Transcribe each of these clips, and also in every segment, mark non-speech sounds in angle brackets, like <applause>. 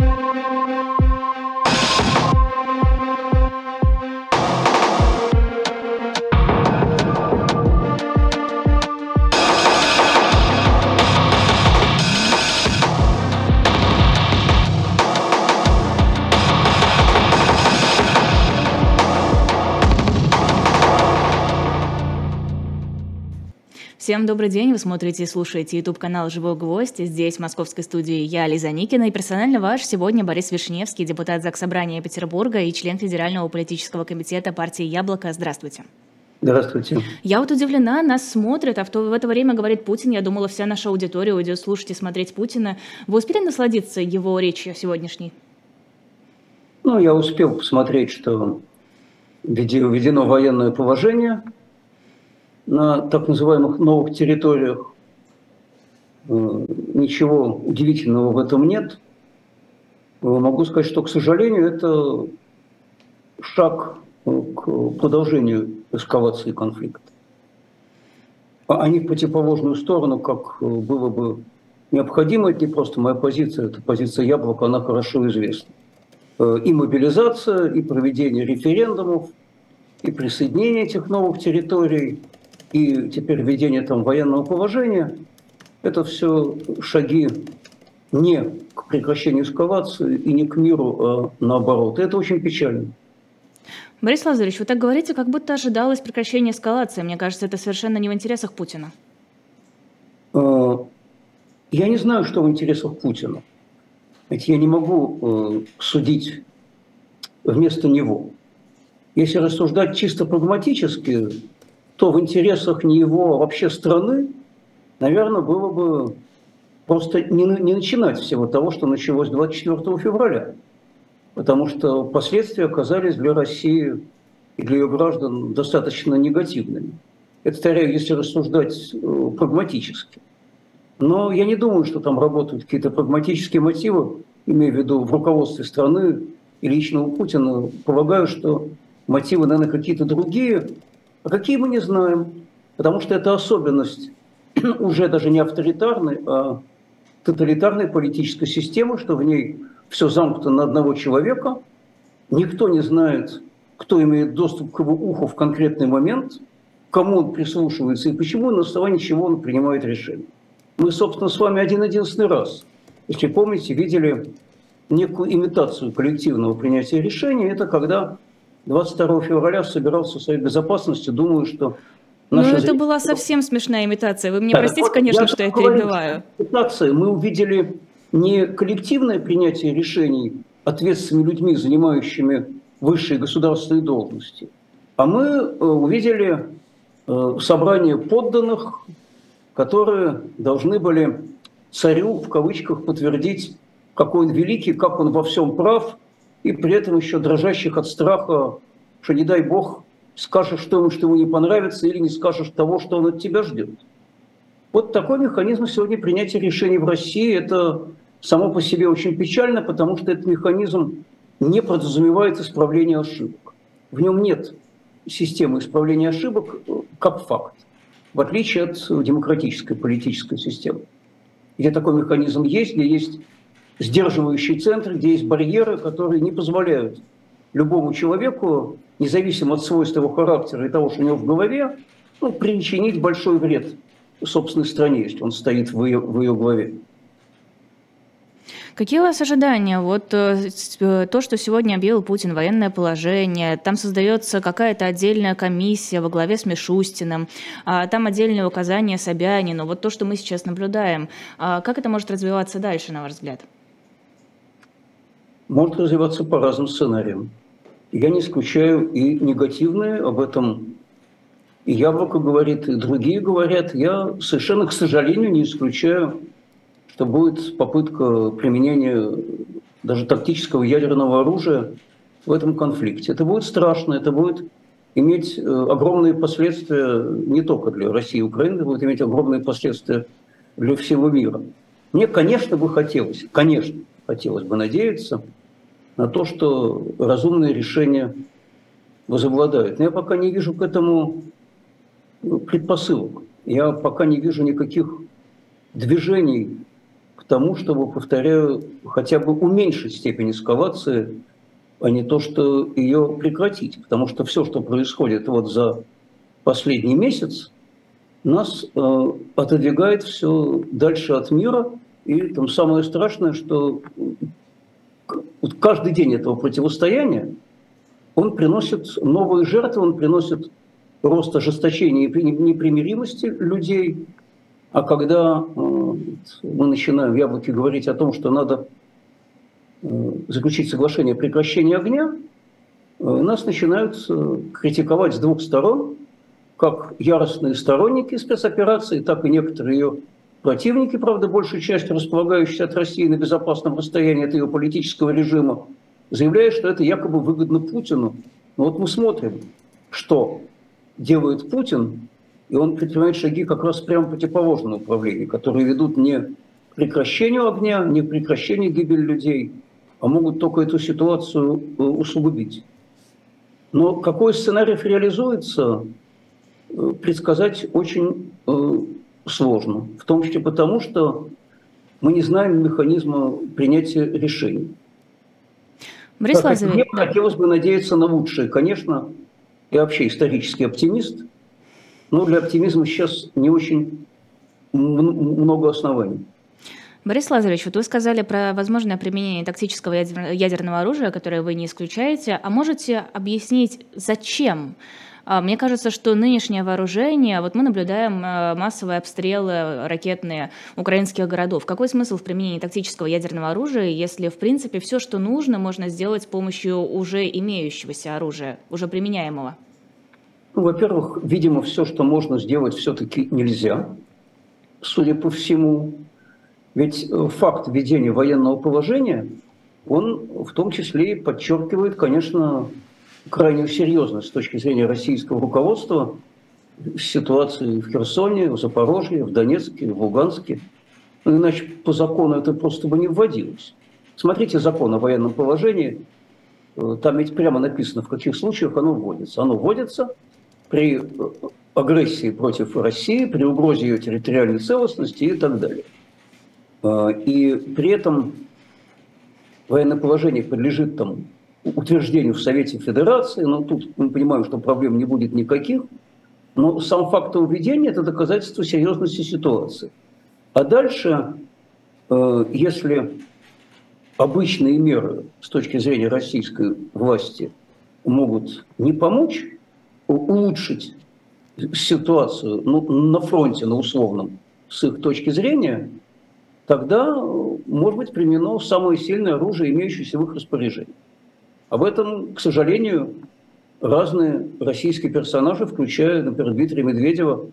Thank you. Всем добрый день, вы смотрите и слушаете YouTube-канал «Живой гвоздь». Здесь, в московской студии, я, Лиза Никина, и персонально ваш сегодня Борис Вишневский, депутат Заксобрания Петербурга и член Федерального политического комитета партии «Яблоко». Здравствуйте. Здравствуйте. Я вот удивлена, нас смотрят, а в, то, в это время говорит Путин. Я думала, вся наша аудитория уйдет слушать и смотреть Путина. Вы успели насладиться его речью сегодняшней? Ну, я успел посмотреть, что введено военное положение – на так называемых новых территориях. Э, ничего удивительного в этом нет. Э, могу сказать, что, к сожалению, это шаг э, к продолжению эскалации конфликта. А не в противоположную сторону, как было бы необходимо. Это не просто моя позиция, это позиция Яблока, она хорошо известна. И мобилизация, и проведение референдумов, и присоединение этих новых территорий – и теперь введение там военного положения, это все шаги не к прекращению эскалации и не к миру, а наоборот. И это очень печально. Борис Лазаревич, вы так говорите, как будто ожидалось прекращение эскалации. Мне кажется, это совершенно не в интересах Путина. А, я не знаю, что в интересах Путина. Ведь я не могу э, судить вместо него. Если рассуждать чисто прагматически, то в интересах не его, а вообще страны, наверное, было бы просто не, не начинать всего того, что началось 24 февраля. Потому что последствия оказались для России и для ее граждан достаточно негативными. Это, повторяю, если рассуждать э, прагматически. Но я не думаю, что там работают какие-то прагматические мотивы, имея в виду в руководстве страны и лично у Путина. Полагаю, что мотивы, наверное, какие-то другие, а какие мы не знаем, потому что это особенность <clears throat> уже даже не авторитарной, а тоталитарной политической системы, что в ней все замкнуто на одного человека, никто не знает, кто имеет доступ к его уху в конкретный момент, кому он прислушивается и почему, на основании чего он принимает решение. Мы, собственно, с вами один-единственный раз, если помните, видели некую имитацию коллективного принятия решения. Это когда 22 февраля собирался в Совет Безопасности, думаю, что ну, это зрители... была совсем смешная имитация. Вы мне да, простите, вот конечно, я что я перебиваю. Имитация. Мы увидели не коллективное принятие решений ответственными людьми, занимающими высшие государственные должности, а мы э, увидели э, собрание подданных, которые должны были царю, в кавычках, подтвердить, какой он великий, как он во всем прав – и при этом еще дрожащих от страха, что не дай бог скажешь что ему, что ему не понравится, или не скажешь того, что он от тебя ждет. Вот такой механизм сегодня принятия решений в России. Это само по себе очень печально, потому что этот механизм не подразумевает исправление ошибок. В нем нет системы исправления ошибок как факт, в отличие от демократической политической системы, где такой механизм есть, где есть сдерживающий центр, где есть барьеры, которые не позволяют любому человеку, независимо от свойств его характера и того, что у него в голове, ну, причинить большой вред собственной стране, если он стоит в ее, в ее главе. Какие у вас ожидания? Вот э, э, то, что сегодня объявил Путин, военное положение, там создается какая-то отдельная комиссия во главе с Мишустиным, а там отдельные указания Собянину. Вот то, что мы сейчас наблюдаем, а как это может развиваться дальше, на ваш взгляд? Может развиваться по разным сценариям. Я не исключаю и негативные, об этом и Яблоко говорит, и другие говорят. Я совершенно, к сожалению, не исключаю, что будет попытка применения даже тактического ядерного оружия в этом конфликте. Это будет страшно, это будет иметь э, огромные последствия не только для России и Украины, это будет иметь огромные последствия для всего мира. Мне, конечно, бы хотелось, конечно, хотелось бы надеяться – на то, что разумные решения возобладают. Но я пока не вижу к этому предпосылок. Я пока не вижу никаких движений к тому, чтобы, повторяю, хотя бы уменьшить степень эскалации, а не то, что ее прекратить. Потому что все, что происходит вот за последний месяц, нас э, отодвигает все дальше от мира. И там самое страшное, что каждый день этого противостояния он приносит новые жертвы, он приносит рост ожесточения и непримиримости людей. А когда э, мы начинаем в Яблоке говорить о том, что надо э, заключить соглашение о прекращении огня, э, нас начинают критиковать с двух сторон, как яростные сторонники спецоперации, так и некоторые ее противники, правда, большей частью располагающиеся от России на безопасном расстоянии от ее политического режима, заявляя, что это якобы выгодно Путину. Но вот мы смотрим, что делает Путин, и он предпринимает шаги как раз прямо противоположном направлении, которые ведут не к прекращению огня, не к прекращению гибели людей, а могут только эту ситуацию э, усугубить. Но какой сценарий реализуется, э, предсказать очень э, сложно. В том числе потому, что мы не знаем механизма принятия решений. Борис Лазаревич, мне да. хотелось бы надеяться на лучшее. Конечно, я вообще исторический оптимист, но для оптимизма сейчас не очень много оснований. Борис Лазаревич, вот вы сказали про возможное применение тактического ядерного оружия, которое вы не исключаете. А можете объяснить, зачем? А, мне кажется, что нынешнее вооружение, вот мы наблюдаем э, массовые обстрелы ракетные украинских городов. Какой смысл в применении тактического ядерного оружия, если, в принципе, все, что нужно, можно сделать с помощью уже имеющегося оружия, уже применяемого? Ну, во-первых, видимо, все, что можно сделать, все-таки нельзя, судя по всему. Ведь э, факт введения военного положения, он в том числе и подчеркивает, конечно, крайнюю серьезность с точки зрения российского руководства ситуации в Херсоне, в Запорожье, в Донецке, в Луганске. Ну, иначе по закону это просто бы не вводилось. Смотрите закон о военном положении. Э, там ведь прямо написано, в каких случаях оно вводится. Оно вводится при э, агрессии против России, при угрозе ее территориальной целостности и так далее. Э, и при этом военное положение подлежит там утверждению в Совете Федерации, но тут мы понимаем, что проблем не будет никаких, но сам факт введения – это доказательство серьезности ситуации. А дальше, э, если обычные меры с точки зрения российской власти могут не помочь улучшить ситуацию ну, на фронте, на условном, с их точки зрения, тогда может быть применено самое сильное оружие, имеющееся в их распоряжении. Об этом, к сожалению, разные российские персонажи, включая, например, Дмитрия Медведева,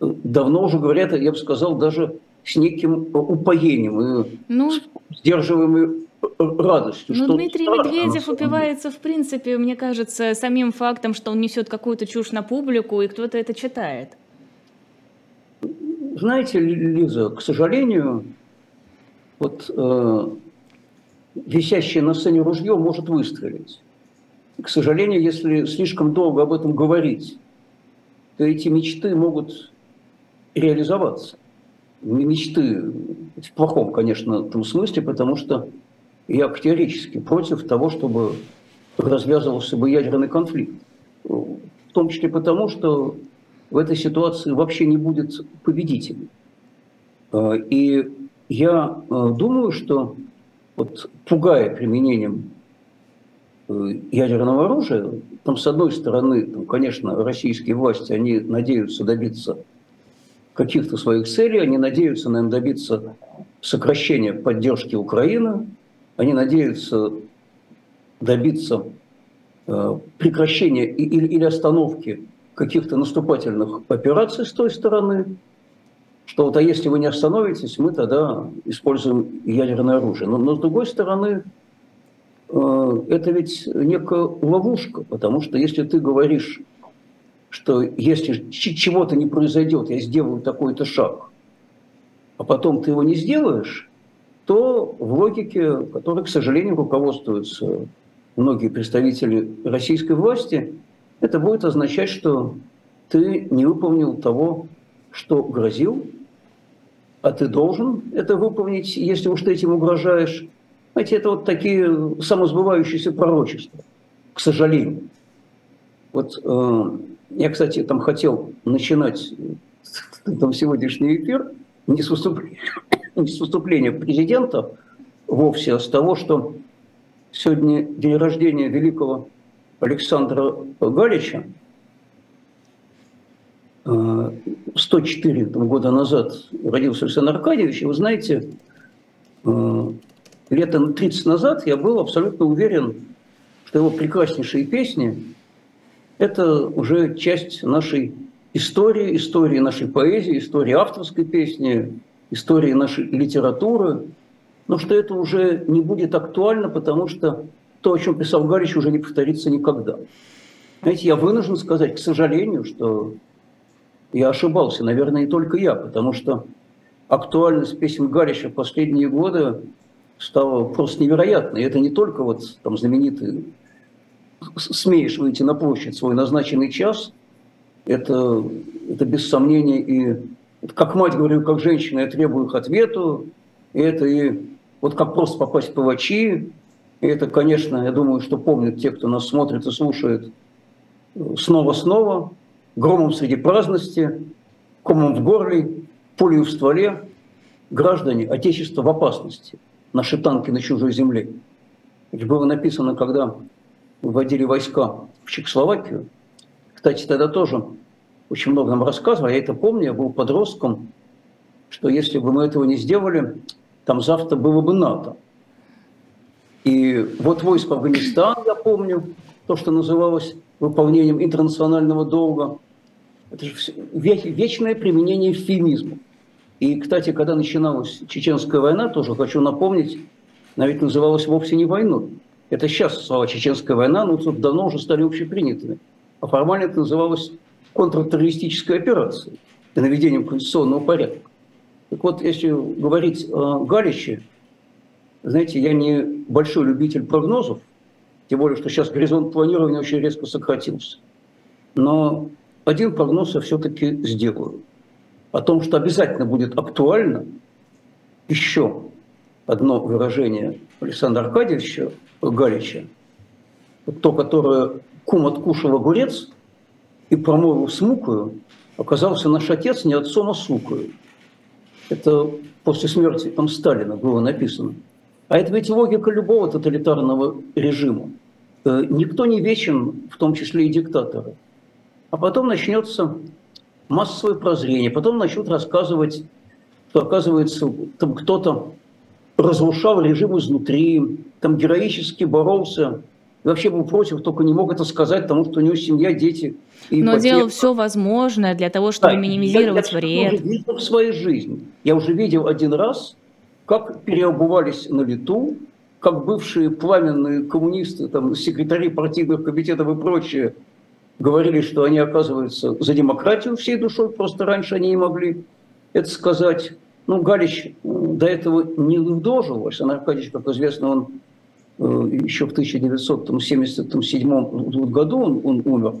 давно уже говорят, я бы сказал, даже с неким упоением и ну, сдерживаемой радостью. Ну, Дмитрий страшно, Медведев упивается, в принципе, мне кажется, самим фактом, что он несет какую-то чушь на публику, и кто-то это читает. Знаете, Лиза, к сожалению, вот э, висящее на сцене ружье может выстрелить. К сожалению, если слишком долго об этом говорить, то эти мечты могут реализоваться. Мечты в плохом, конечно, в том смысле, потому что я категорически против того, чтобы развязывался бы ядерный конфликт. В том числе потому, что в этой ситуации вообще не будет победителей. И я э, думаю, что вот пугая применением э, ядерного оружия, там, с одной стороны, там, конечно, российские власти, они надеются добиться каких-то своих целей, они надеются, наверное, добиться сокращения поддержки Украины, они надеются добиться э, прекращения или, или остановки каких-то наступательных операций с той стороны, что вот а если вы не остановитесь, мы тогда используем ядерное оружие. Но, но с другой стороны, э, это ведь некая ловушка, потому что если ты говоришь, что если чего-то не произойдет, я сделаю такой-то шаг, а потом ты его не сделаешь, то в логике, которой, к сожалению, руководствуются многие представители российской власти, это будет означать, что ты не выполнил того, что грозил, а ты должен это выполнить, если уж ты этим угрожаешь. Знаете, это вот такие самосбывающиеся пророчества, к сожалению. Вот э, я, кстати, там хотел начинать <laughs> там, сегодняшний эфир не с, <coughs> не с выступления президента вовсе, а с того, что сегодня день рождения великого Александра Галича, 104 э, года назад родился Александр Аркадьевич, и вы знаете, э, летом 30 назад я был абсолютно уверен, что его прекраснейшие песни – это уже часть нашей истории, истории нашей поэзии, истории авторской песни, истории нашей литературы, но что это уже не будет актуально, потому что то, о чем писал Галич, уже не повторится никогда. Знаете, я вынужден сказать, к сожалению, что я ошибался, наверное, не только я, потому что актуальность песен Гарища в последние годы стала просто невероятной. И это не только вот там знаменитый «Смеешь выйти на площадь свой назначенный час», это, это без сомнения и как мать говорю, как женщина, я требую их ответу, и это и вот как просто попасть в павачи, и это, конечно, я думаю, что помнят те, кто нас смотрит и слушает снова-снова, громом среди праздности, комом в горле, пулей в стволе, граждане, Отечество в опасности, наши танки на чужой земле. Ведь было написано, когда вводили войска в Чехословакию. Кстати, тогда тоже очень много нам рассказывали, я это помню, я был подростком, что если бы мы этого не сделали, там завтра было бы НАТО. И вот войск Афганистан, я помню, то, что называлось выполнением интернационального долга. Это же вечное применение эвфемизма. И, кстати, когда начиналась Чеченская война, тоже хочу напомнить, она ведь называлась вовсе не войной. Это сейчас слова «Чеченская война», но тут давно уже стали общепринятыми. А формально это называлось контртеррористической операцией и наведением конституционного порядка. Так вот, если говорить о Галиче, знаете, я не большой любитель прогнозов, тем более, что сейчас горизонт планирования очень резко сократился. Но один прогноз я все-таки сделаю. О том, что обязательно будет актуально еще одно выражение Александра Аркадьевича Галича, то, которое кум откушал огурец и промолвил с мукою, оказался наш отец не отцом, а сукою. Это после смерти там Сталина было написано. А это ведь логика любого тоталитарного режима. Э, никто не вечен, в том числе и диктаторы. А потом начнется массовое прозрение, потом начнут рассказывать, что, оказывается, там кто-то разрушал режим изнутри, там героически боролся, и вообще был против, только не мог это сказать, потому что у него семья, дети. И Но ипотека. делал все возможное для того, чтобы да, минимизировать я, я, вред. Я уже видел в своей жизни. Я уже видел один раз, как переобувались на лету, как бывшие пламенные коммунисты, там, секретари партийных комитетов и прочее, говорили, что они оказываются за демократию всей душой, просто раньше они не могли это сказать. Ну, Галич до этого не дожил. Александр Аркадьевич, как известно, он э, еще в 1977 году он, он умер.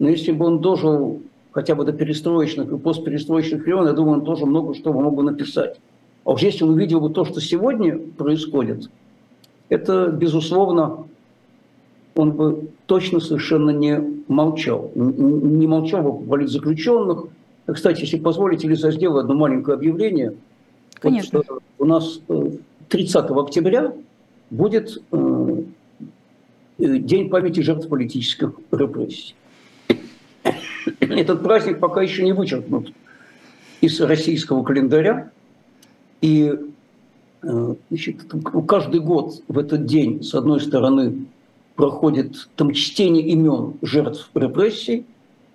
Но если бы он дожил хотя бы до перестроечных и постперестроечных времен, я думаю, он тоже много что мог бы написать. А уж если он увидел бы то, что сегодня происходит, это, безусловно, он бы точно совершенно не молчал. Не молчал бы по политзаключенных. Кстати, если позволите, Лиза, сделаю одно маленькое объявление. Конечно. Вот, э, у нас 30 э, октября будет э, День памяти жертв политических репрессий. Этот праздник пока еще не вычеркнут из российского календаря. И значит, каждый год в этот день, с одной стороны, проходит там чтение имен жертв репрессий.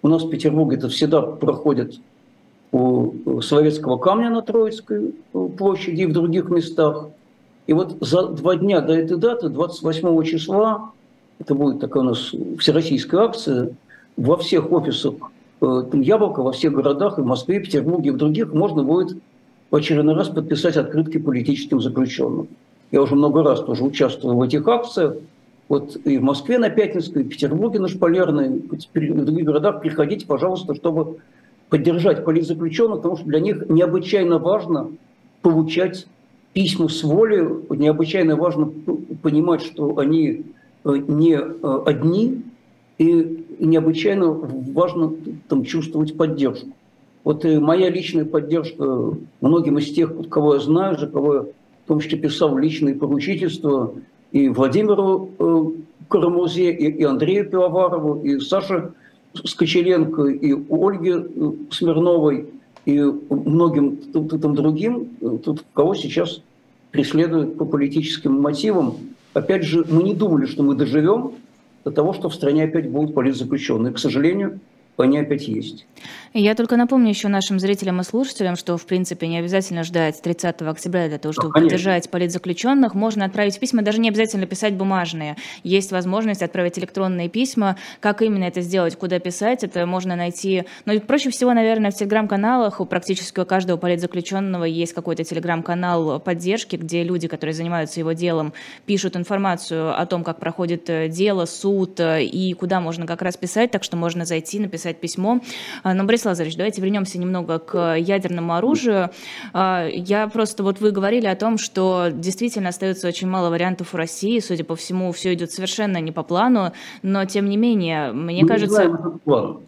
У нас в Петербурге это всегда проходит у Советского камня на Троицкой э, площади и в других местах. И вот за два дня до этой даты, 28 числа, это будет такая у нас всероссийская акция, во всех офисах э, Яблоко, во всех городах, и в Москве, и Петербурге, и в других можно будет в очередной раз подписать открытки политическим заключенным. Я уже много раз тоже участвовал в этих акциях. Вот и в Москве на Пятницкой, и в Петербурге на Шпалерной, и в других городах приходите, пожалуйста, чтобы поддержать политзаключенных, потому что для них необычайно важно получать письма с воли, необычайно важно понимать, что они э, не э, одни, и необычайно важно там, чувствовать поддержку. Вот и моя личная поддержка многим из тех, кого я знаю, за кого я в том числе писал личные поручительства, и Владимиру э, Карамузе, и, и Андрею Пивоварову, и Саше Скочеленко, и Ольге э, Смирновой, и многим там другим, э, тут кого сейчас преследуют по политическим мотивам. Опять же, мы не думали, что мы доживем до того, что в стране опять будут политзаключенные. К сожалению, они опять есть. Я только напомню еще нашим зрителям и слушателям, что, в принципе, не обязательно ждать 30 октября для того, чтобы да, поддержать политзаключенных. Можно отправить письма, даже не обязательно писать бумажные. Есть возможность отправить электронные письма. Как именно это сделать, куда писать, это можно найти. Но ну, проще всего, наверное, в телеграм-каналах. У практически у каждого политзаключенного есть какой-то телеграм-канал поддержки, где люди, которые занимаются его делом, пишут информацию о том, как проходит э, дело, суд э, и куда можно как раз писать. Так что можно зайти, написать письмо. А, но, Борис Лазаревич, давайте вернемся немного к ядерному оружию. А, я просто, вот вы говорили о том, что действительно остается очень мало вариантов у России, судя по всему, все идет совершенно не по плану, но тем не менее, мне мы кажется... Не знаем план.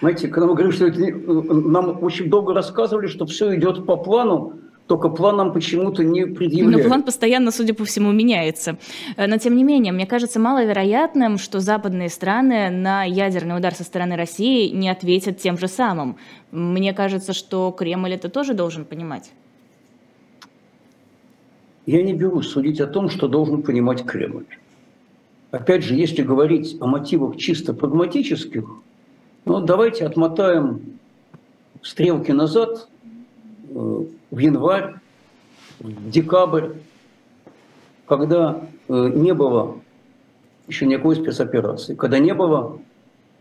Знаете, когда мы говорим, что это, нам очень долго рассказывали, что все идет по плану, только план нам почему-то не предъявляют. Но план постоянно, судя по всему, меняется. Э, но, тем не менее, мне кажется маловероятным, что западные страны на ядерный удар со стороны России не ответят тем же самым. Мне кажется, что Кремль это тоже должен понимать. Я не берусь судить о том, что должен понимать Кремль. Опять же, если говорить о мотивах чисто прагматических, ну, давайте отмотаем стрелки назад в январь, в декабрь, когда э, не было еще никакой спецоперации, когда не было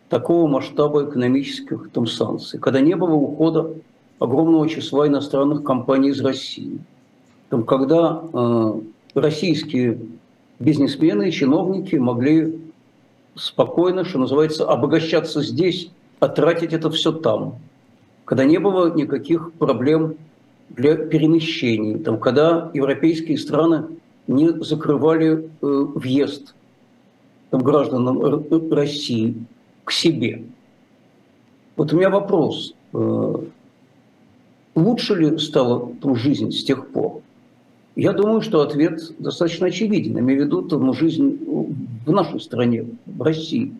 такого масштаба экономических там, санкций, когда не было ухода огромного числа иностранных компаний из России, там, когда э, российские бизнесмены и чиновники могли спокойно, что называется, обогащаться здесь, а тратить это все там, когда не было никаких проблем для перемещений, там, когда европейские страны не закрывали э, въезд там, гражданам России к себе. Вот у меня вопрос. Э, лучше ли стала там, жизнь с тех пор? Я думаю, что ответ достаточно очевиден. Имею в виду там, жизнь в нашей стране, в России.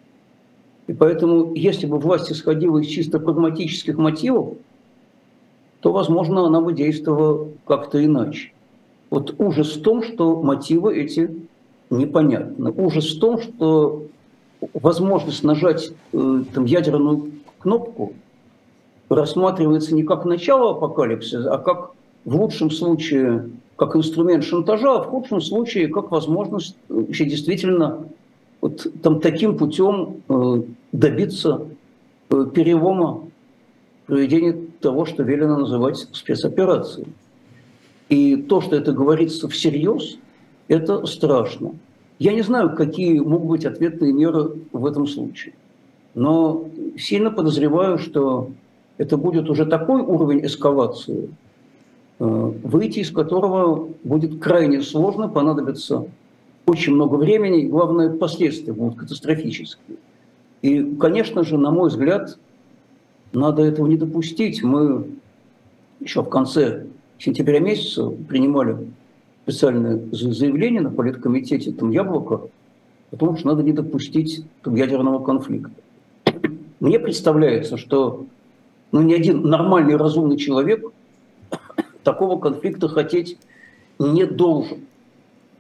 И поэтому, если бы власть исходила из чисто прагматических мотивов, то, возможно, она бы действовала как-то иначе. Вот ужас в том, что мотивы эти непонятны. Ужас в том, что возможность нажать э, там, ядерную кнопку рассматривается не как начало апокалипсиса, а как в лучшем случае как инструмент шантажа, а в худшем случае как возможность вообще действительно вот, там, таким путем э, добиться э, перелома проведения того, что велено называть спецоперацией. И то, что это говорится всерьез, это страшно. Я не знаю, какие могут быть ответные меры в этом случае. Но сильно подозреваю, что это будет уже такой уровень эскалации, э, выйти из которого будет крайне сложно, понадобится очень много времени, и, главное, последствия будут катастрофические. И, конечно же, на мой взгляд, надо этого не допустить. Мы еще в конце сентября месяца принимали специальное заявление на политкомитете там «Яблоко» о том, что надо не допустить там, ядерного конфликта. Мне представляется, что ну, ни один нормальный, разумный человек <coughs> такого конфликта хотеть не должен.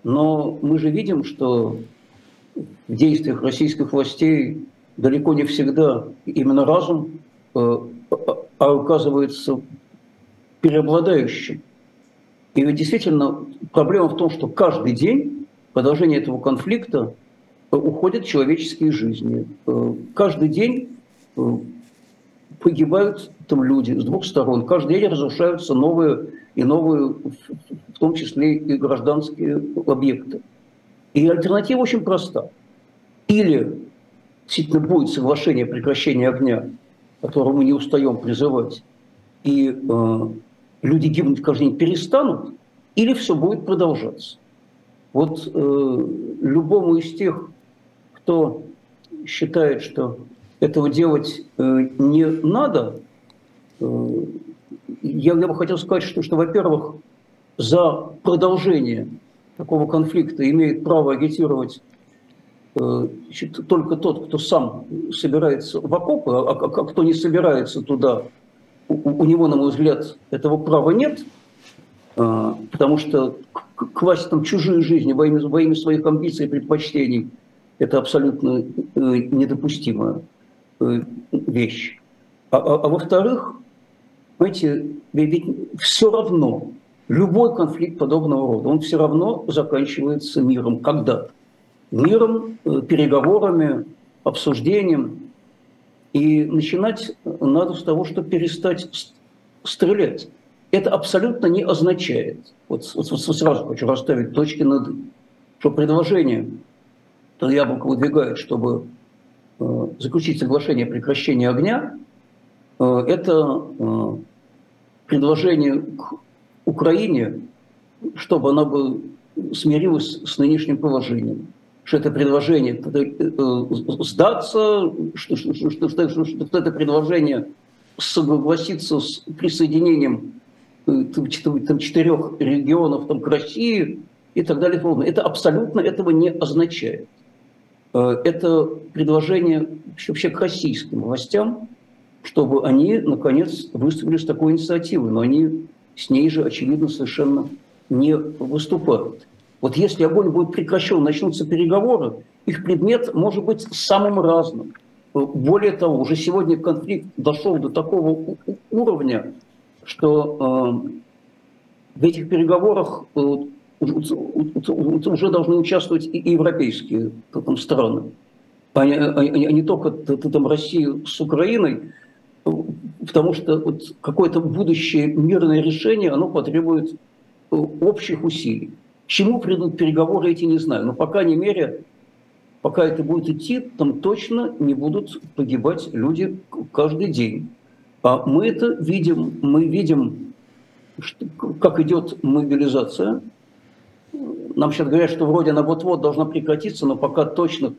Но мы же видим, что в действиях российских властей далеко не всегда именно разум Э, а оказывается преобладающим. И ведь действительно проблема в том, что каждый день продолжение этого конфликта э, уходят человеческие жизни. Э, каждый день погибают там люди с двух сторон. Каждый день разрушаются новые и новые, в том числе и гражданские объекты. И альтернатива очень проста. Или действительно будет соглашение о прекращении огня которого мы не устаем призывать, и э, люди гибнуть каждый день перестанут, или все будет продолжаться. Вот э, любому из тех, кто считает, что этого делать э, не надо, э, я, я бы хотел сказать, что, что во-первых, за продолжение такого конфликта имеет право агитировать э, значит, только тот, кто сам собирается в окопы, а, а, а кто не собирается туда, у, у него, на мой взгляд, этого права нет, э, потому что класть там чужие жизни во имя, во имя своих амбиций и предпочтений – это абсолютно э, недопустимая э, вещь. А, а, а во-вторых, знаете, ведь все равно любой конфликт подобного рода, он все равно заканчивается миром когда-то. Миром, э, переговорами, обсуждением. И начинать надо с того, чтобы перестать стрелять. Это абсолютно не означает, вот, вот, вот сразу хочу расставить точки над что предложение, то Яблоко выдвигает, чтобы э, заключить соглашение о прекращении огня, э, это предложение к Украине, чтобы она бы смирилась с нынешним положением. Что это предложение э, сдаться, что, что, что, что, что, что это предложение согласиться с присоединением э, там, четырех регионов там, к России и так далее. Это абсолютно этого не означает. Э, это предложение вообще к российским властям, чтобы они, наконец, выступили с такой инициативой. Но они с ней же, очевидно, совершенно не выступают. Вот если огонь будет прекращен, начнутся переговоры, их предмет может быть самым разным. Более того, уже сегодня конфликт дошел до такого уровня, что э, в этих переговорах э, уже должны участвовать и европейские там, страны, а не, а не только там, Россия с Украиной потому что вот какое-то будущее мирное решение, оно потребует э, общих усилий. К чему придут переговоры, эти не знаю. Но, по крайней мере, пока это будет идти, там точно не будут погибать люди каждый день. А мы это видим, мы видим, что, как идет мобилизация. Нам сейчас говорят, что вроде она вот-вот должна прекратиться, но пока точно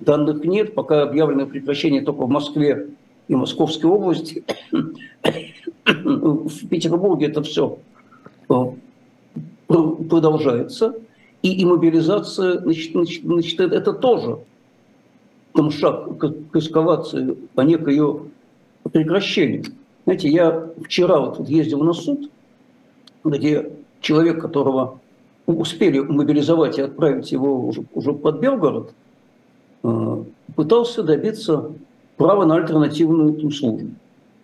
данных нет, пока объявлено прекращение только в Москве и Московской области. В Петербурге это все э, продолжается. И, и мобилизация, значит, значит, значит, это тоже там шаг к, эскалации, а не к ее. Знаете, я вчера вот, вот ездил на суд, где человек, которого успели мобилизовать и отправить его уже, уже под Белгород, э, пытался добиться право на альтернативную службу.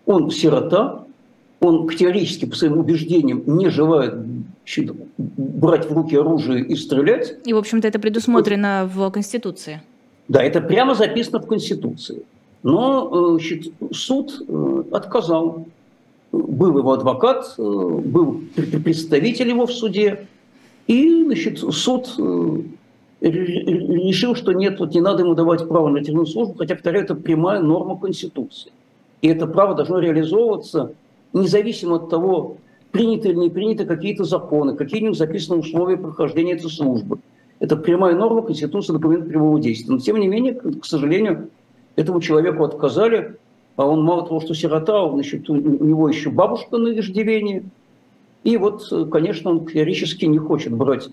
Он сирота, он теоретически по своим убеждениям не желает брать в руки оружие и стрелять. И, в общем-то, это предусмотрено в Конституции. Да, это прямо записано в Конституции. Но э, значит, суд э, отказал. Был его адвокат, э, был представитель его в суде. И значит, суд решил, что нет, вот не надо ему давать право на тюремную службу, хотя, повторяю, это прямая норма Конституции. И это право должно реализовываться независимо от того, приняты или не приняты какие-то законы, какие-нибудь записаны условия прохождения этой службы. Это прямая норма Конституции, документ прямого действия. Но, тем не менее, к сожалению, этому человеку отказали, а он мало того, что сирота, значит, у него еще бабушка на иждивении. И вот, конечно, он теоретически не хочет брать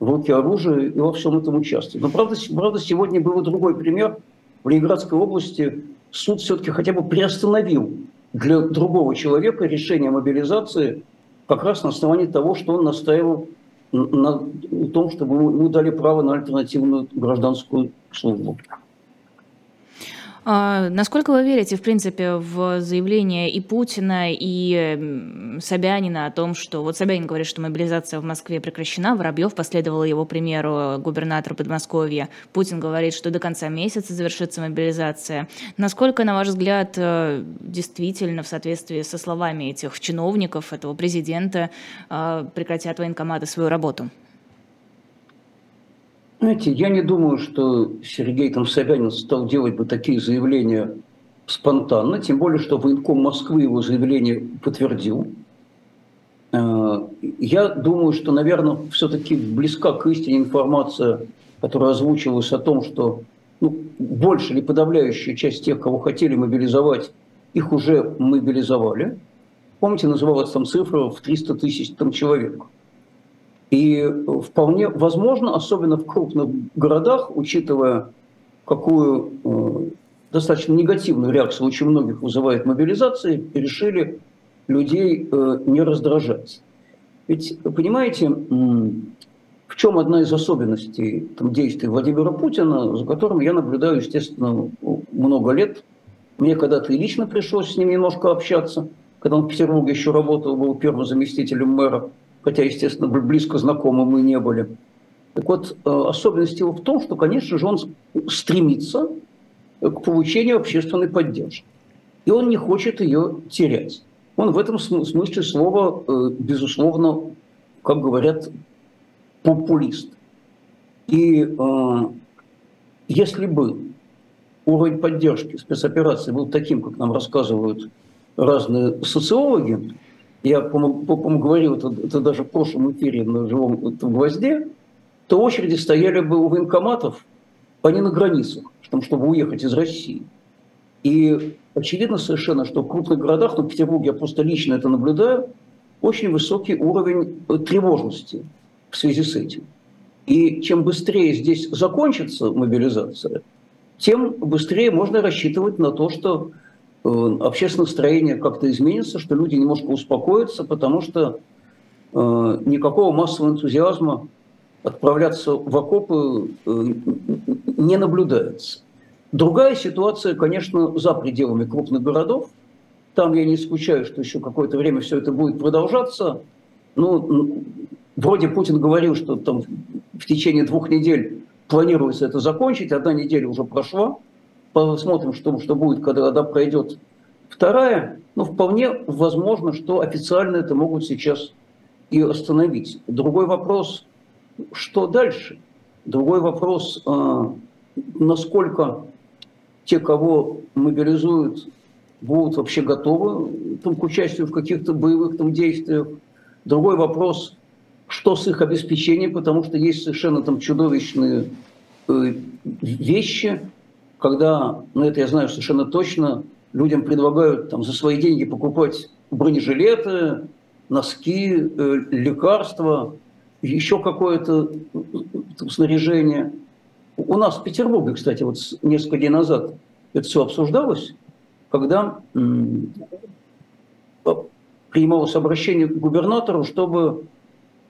руки оружия и во всем этом участвовать. Но правда, правда, сегодня был другой пример. В Ленинградской области суд все-таки хотя бы приостановил для другого человека решение мобилизации как раз на основании того, что он настаивал на том, чтобы ему дали право на альтернативную гражданскую службу. А, насколько вы верите, в принципе, в заявление и Путина, и Собянина о том, что... Вот Собянин говорит, что мобилизация в Москве прекращена, Воробьев последовал его примеру губернатора Подмосковья. Путин говорит, что до конца месяца завершится мобилизация. Насколько, на ваш взгляд, э, действительно в соответствии со словами этих чиновников, этого президента, э, прекратят военкоматы свою работу? Знаете, я не думаю, что Сергей там стал делать бы такие заявления спонтанно, тем более, что военком Москвы его заявление подтвердил. Э, я думаю, что, наверное, все-таки близка к истине информация, которая озвучивалась о том, что ну, больше или подавляющая часть тех, кого хотели мобилизовать, их уже мобилизовали. Помните, называлась там цифра в 300 тысяч там, человек. И вполне возможно, особенно в крупных городах, учитывая, какую э, достаточно негативную реакцию очень многих вызывает мобилизация, решили людей э, не раздражать. Ведь, понимаете, в чем одна из особенностей там, действий Владимира Путина, за которым я наблюдаю, естественно, много лет. Мне когда-то и лично пришлось с ним немножко общаться, когда он в Петербурге еще работал, был первым заместителем мэра, хотя, естественно, близко знакомы мы не были. Так вот, э, особенность его в том, что, конечно же, он стремится к получению общественной поддержки. И он не хочет ее терять. Он в этом смысле слова, э, безусловно, как говорят, популист. И э, если бы уровень поддержки спецоперации был таким, как нам рассказывают разные социологи, я, по-моему, говорил это, это даже в прошлом эфире на живом гвозде, то очереди стояли бы у военкоматов, а не на границах, чтобы уехать из России. И очевидно совершенно, что в крупных городах, ну, в Петербурге я просто лично это наблюдаю, очень высокий уровень тревожности в связи с этим. И чем быстрее здесь закончится мобилизация, тем быстрее можно рассчитывать на то, что э, общественное настроение как-то изменится, что люди немножко успокоятся, потому что э, никакого массового энтузиазма отправляться в окопы э, не наблюдается. Другая ситуация, конечно, за пределами крупных городов. Там я не исключаю, что еще какое-то время все это будет продолжаться. Ну, вроде Путин говорил, что там в течение двух недель планируется это закончить. Одна неделя уже прошла. Посмотрим, что, что будет, когда, когда пройдет вторая. Но вполне возможно, что официально это могут сейчас и остановить. Другой вопрос, что дальше? Другой вопрос, а, насколько те, кого мобилизуют, будут вообще готовы там, к участию в каких-то боевых там, действиях. Другой вопрос, что с их обеспечением, потому что есть совершенно там чудовищные э, вещи, когда, ну это я знаю совершенно точно, людям предлагают там за свои деньги покупать бронежилеты, носки, э, лекарства, еще какое-то э, снаряжение – у нас в Петербурге, кстати, вот несколько дней назад это все обсуждалось, когда принималось обращение к губернатору, чтобы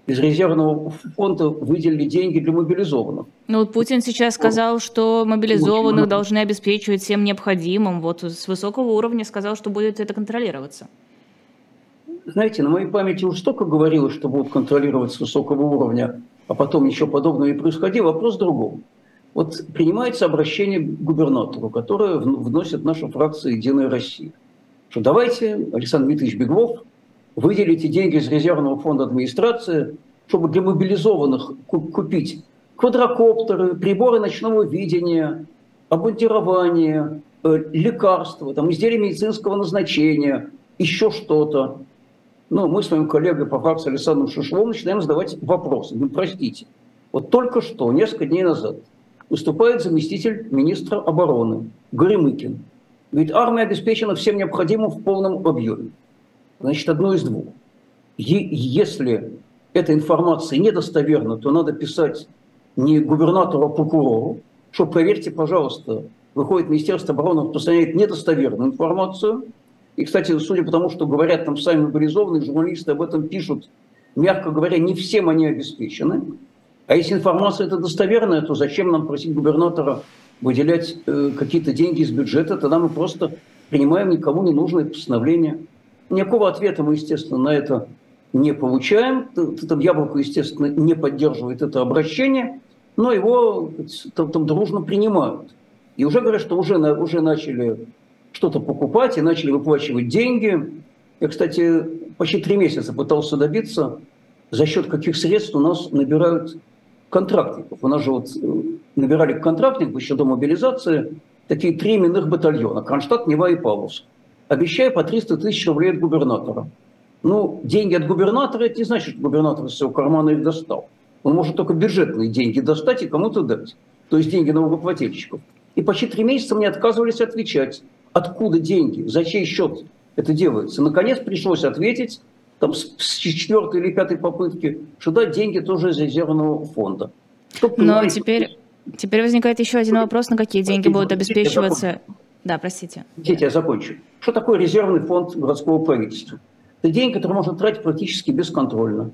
из резервного фонда выделили деньги для мобилизованных. Ну вот Путин сейчас сказал, что мобилизованных должны обеспечивать всем необходимым. Вот с высокого уровня сказал, что будет это контролироваться. Знаете, на моей памяти уж столько говорилось, что будут контролировать с высокого уровня, а потом ничего подобного не происходило. Вопрос в другом. Вот принимается обращение к губернатору, которое вносит наша фракция «Единая Россия». Что давайте, Александр Дмитриевич Беглов, выделите деньги из резервного фонда администрации, чтобы для мобилизованных купить квадрокоптеры, приборы ночного видения, обмундирование, э, лекарства, там, изделия медицинского назначения, еще что-то. Ну, мы с моим коллегой по фракции Александром Шишевым начинаем задавать вопросы. Ну, простите, вот только что, несколько дней назад, выступает заместитель министра обороны Горемыкин. Говорит, армия обеспечена всем необходимым в полном объеме. Значит, одно из двух. Е- если эта информация недостоверна, то надо писать не губернатору, а прокурору, что, проверьте, пожалуйста, выходит Министерство обороны, распространяет недостоверную информацию. И, кстати, судя по тому, что говорят там сами мобилизованные, журналисты об этом пишут, мягко говоря, не всем они обеспечены. А если информация это достоверная, то зачем нам просить губернатора выделять э, какие-то деньги из бюджета? Тогда мы просто принимаем никому не нужное постановление. Никакого ответа мы, естественно, на это не получаем. Там Яблоко, естественно, не поддерживает это обращение, но его там, там дружно принимают. И уже говорят, что уже, уже начали что-то покупать и начали выплачивать деньги. Я, кстати, почти три месяца пытался добиться, за счет каких средств у нас набирают контрактников. У нас же вот э, набирали контрактников еще до мобилизации такие три именных батальона – Кронштадт, Нева и Павловск, обещая по 300 тысяч рублей от губернатора. Ну, деньги от губернатора – это не значит, что губернатор из своего кармана их достал. Он может только бюджетные деньги достать и кому-то дать. То есть деньги налогоплательщиков. И почти три месяца мне отказывались отвечать, откуда деньги, за чей счет это делается. Наконец пришлось ответить, там с, четвертой или пятой попытки, что да, деньги тоже из резервного фонда. Но теперь, теперь возникает еще один вопрос, на какие деньги будут обеспечиваться... Да, простите. Дети, я закончу. Что такое резервный фонд городского правительства? Это деньги, которые можно тратить практически бесконтрольно.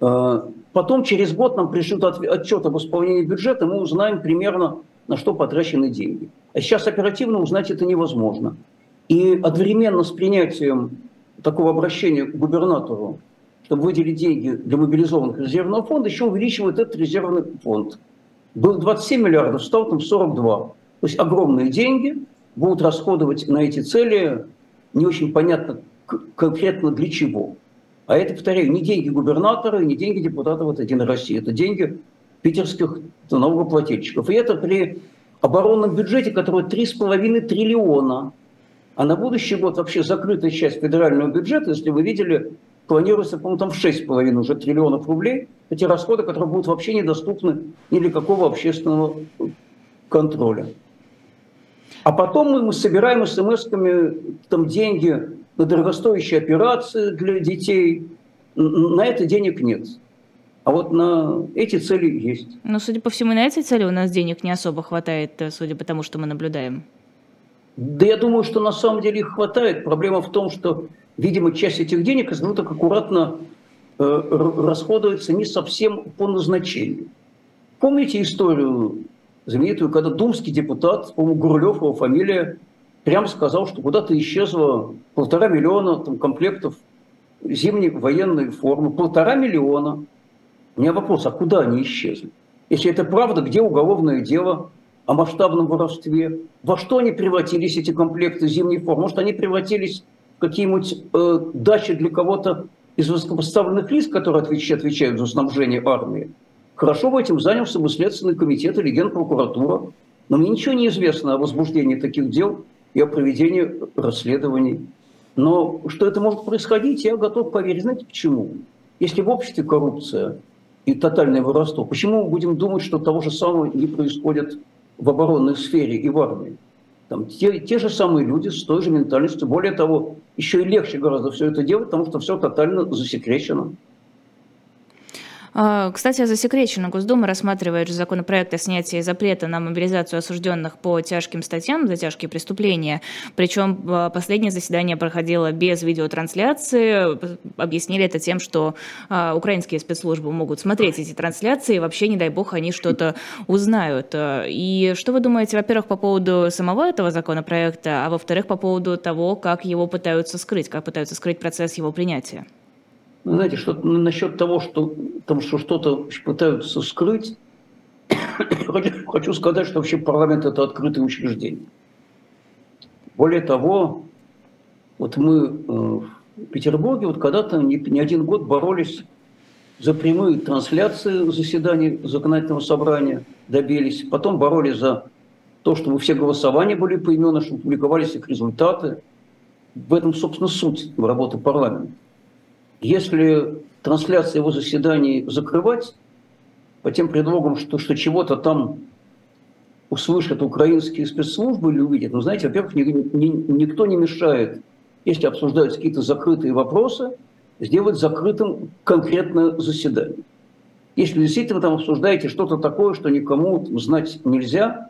Э, потом через год нам пришлют отчет об исполнении бюджета, мы узнаем примерно, на что потрачены деньги. А сейчас оперативно узнать это невозможно. И одновременно с принятием такого обращения к губернатору, чтобы выделить деньги для мобилизованных резервного фонда, еще увеличивают этот резервный фонд. Был 27 миллиардов, стал там 42. То есть огромные деньги будут расходовать на эти цели, не очень понятно конкретно для чего. А это, повторяю, не деньги губернатора, не деньги депутатов от «Единой России», это деньги питерских налогоплательщиков. И это при оборонном бюджете, который 3,5 триллиона. А на будущий год вообще закрытая часть федерального бюджета, если вы видели, планируется, по-моему, там в 6,5 уже триллионов рублей. Эти расходы, которые будут вообще недоступны ни для какого общественного контроля. А потом мы, собираем смс-ками там деньги на дорогостоящие операции для детей. На это денег нет. А вот на эти цели есть. Но, судя по всему, на эти цели у нас денег не особо хватает, э, судя по тому, что мы наблюдаем. Да я думаю, что на самом деле их хватает. Проблема в том, что, видимо, часть этих денег, ну так аккуратно э, расходуется не совсем по назначению. Помните историю знаменитую, когда думский депутат, по-моему, Гурлев, его фамилия, прямо сказал, что куда-то исчезло полтора миллиона там, комплектов зимней военной формы. Полтора миллиона. У меня вопрос, а куда они исчезли? Если это правда, где уголовное дело о масштабном воровстве? Во что они превратились, эти комплекты зимней формы? Может, они превратились в какие-нибудь э, дачи для кого-то из высокопоставленных лиц, которые отвечают, отвечают за снабжение армии? Хорошо бы этим занялся бы Следственный комитет или Генпрокуратура. Но мне ничего не известно о возбуждении таких дел и о проведении расследований. Но что это может происходить, я готов поверить. Знаете почему? Если в обществе коррупция и тотальное воровство, почему мы будем думать, что того же самого не происходит в оборонной сфере и в армии? Там те, те же самые люди с той же ментальностью. Более того, еще и легче гораздо все это делать, потому что все тотально засекречено. А, кстати, засекреченно Госдума рассматривает законопроект о снятии запрета на мобилизацию осужденных по тяжким статьям за тяжкие преступления. Причем а, последнее заседание проходило без видеотрансляции. Объяснили это тем, что а, украинские спецслужбы могут смотреть эти трансляции, и вообще, не дай бог, они что-то узнают. И что вы думаете, во-первых, по поводу самого этого законопроекта, а во-вторых, по поводу того, как его пытаются скрыть, как пытаются скрыть процесс его принятия? Ну, знаете, что насчет того, что там что что-то пытаются скрыть, <coughs> хочу сказать, что вообще парламент это открытое учреждение. Более того, вот мы э, в Петербурге вот когда-то не, не один год боролись за прямые трансляции заседаний законодательного собрания, добились. Потом боролись за то, чтобы все голосования были поименно, чтобы публиковались их результаты. В этом, собственно, суть работы парламента. Если трансляция его заседаний закрывать по тем предлогам, что, что чего-то там услышат украинские спецслужбы или увидят, ну, знаете, во-первых, ни, ни, никто не мешает, если обсуждаются какие-то закрытые вопросы, сделать закрытым конкретное заседание. Если действительно там обсуждаете что-то такое, что никому знать нельзя,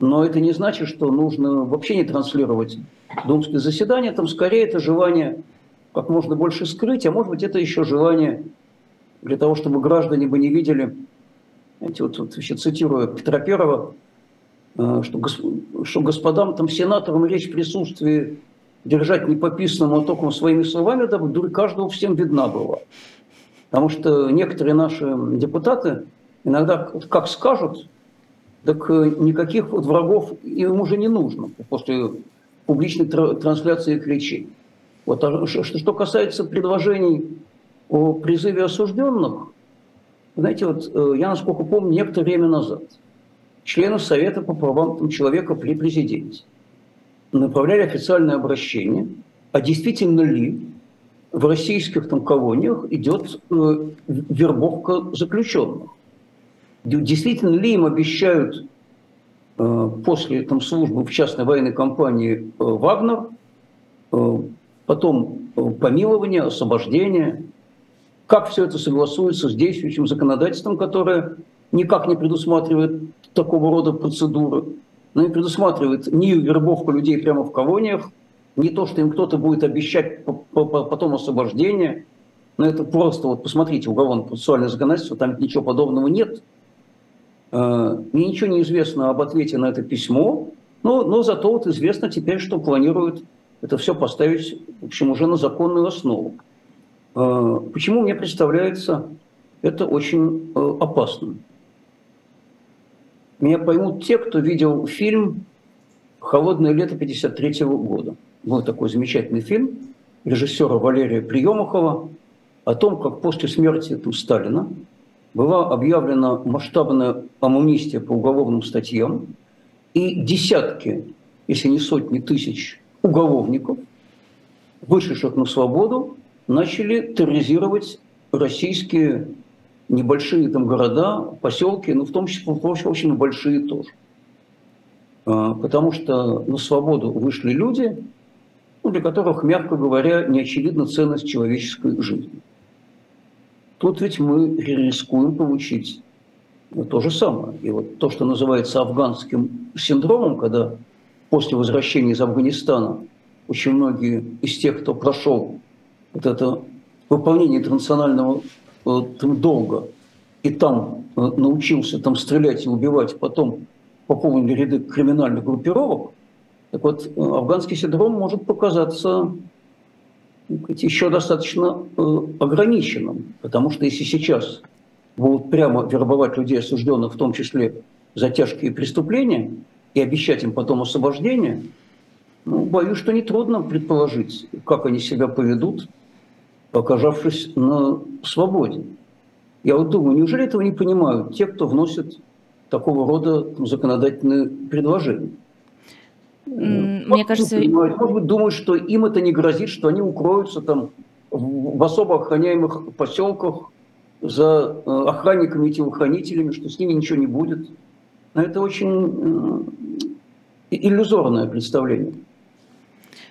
но это не значит, что нужно вообще не транслировать думские заседания, там скорее это желание как можно больше скрыть, а может быть это еще желание для того, чтобы граждане бы не видели, знаете, вот, вот еще цитирую Петра Первого, э, что, что господам там сенаторам речь в присутствии держать не пописанным, а только своими словами, дабы дурь каждого всем видна была. Потому что некоторые наши депутаты иногда как скажут, так э, никаких вот врагов им уже не нужно после публичной трансляции их речей. Вот, а что, что касается предложений о призыве осужденных, знаете, вот э, я, насколько помню, некоторое время назад членов Совета по правам человека при президенте направляли официальное обращение, а действительно ли в российских там колониях идет э, вербовка заключенных. Действительно ли им обещают э, после там, службы в частной военной компании э, «Вагнер», э, потом э, помилование, освобождение, как все это согласуется с действующим законодательством, которое никак не предусматривает такого рода процедуры, но не предусматривает ни вербовку людей прямо в колониях, не то, что им кто-то будет обещать потом освобождение, но это просто, вот посмотрите, уголовно-процессуальное законодательство, там ничего подобного нет. Э, мне ничего не известно об ответе на это письмо, но, но зато вот известно теперь, что планируют это все поставить, в общем, уже на законную основу. Э, почему мне представляется это очень э, опасным? Меня поймут те, кто видел фильм «Холодное лето 1953 года». Был такой замечательный фильм режиссера Валерия Приемухова о том, как после смерти там, Сталина была объявлена масштабная амнистия по уголовным статьям, и десятки, если не сотни тысяч уголовников, вышедших на свободу, начали терроризировать российские небольшие там города, поселки, ну, в том числе, в общем, большие тоже. А, потому что на свободу вышли люди, ну, для которых, мягко говоря, не очевидна ценность человеческой жизни. Тут ведь мы рискуем получить то же самое. И вот то, что называется афганским синдромом, когда после возвращения из Афганистана очень многие из тех, кто прошел вот это выполнение интернационального э, долга и там э, научился там стрелять и убивать, потом пополнили ряды криминальных группировок, так вот, э, афганский синдром может показаться еще достаточно ограниченным, потому что если сейчас будут прямо вербовать людей, осужденных в том числе за тяжкие преступления, и обещать им потом освобождение, ну, боюсь, что нетрудно предположить, как они себя поведут, оказавшись на свободе. Я вот думаю, неужели этого не понимают те, кто вносит такого рода там, законодательные предложения? Мне кажется... Понимают, может быть, думают, что им это не грозит, что они укроются там в особо охраняемых поселках за э, охранниками и телохранителями, что с ними ничего не будет. Но это очень э, иллюзорное представление.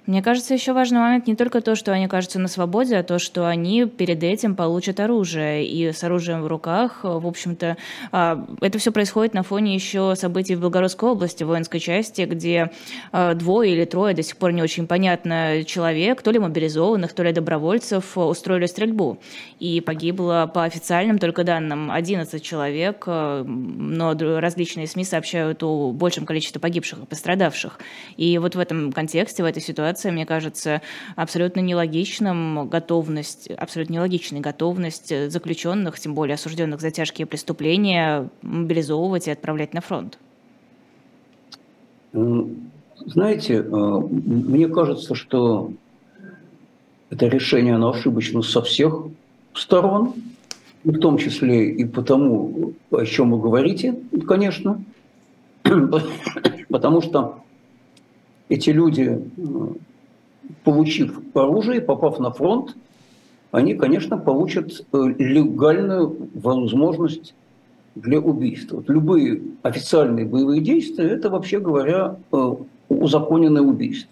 Мне кажется, еще важный момент не только то, что они кажутся на свободе, а то, что они перед этим получат оружие. И с оружием в руках, в общем-то, а, это все происходит на фоне еще событий в Белгородской области, воинской части, где а, двое или трое, до сих пор не очень понятно, человек, то ли мобилизованных, то ли добровольцев, устроили стрельбу. И погибло по официальным только данным 11 человек, а, но различные СМИ сообщают о большем количестве погибших и пострадавших. И вот в этом контексте, в этой ситуации ситуация, мне кажется, абсолютно нелогичным готовность, абсолютно нелогичной готовность заключенных, тем более осужденных за тяжкие преступления, мобилизовывать и отправлять на фронт. Знаете, э, мне кажется, что это решение, оно ошибочно со всех сторон, в том числе и потому, о чем вы говорите, конечно, <coughs> потому что эти люди, получив оружие, попав на фронт, они, конечно, получат э, легальную возможность для убийства. Вот любые официальные боевые действия – это, вообще говоря, э, узаконенное убийство.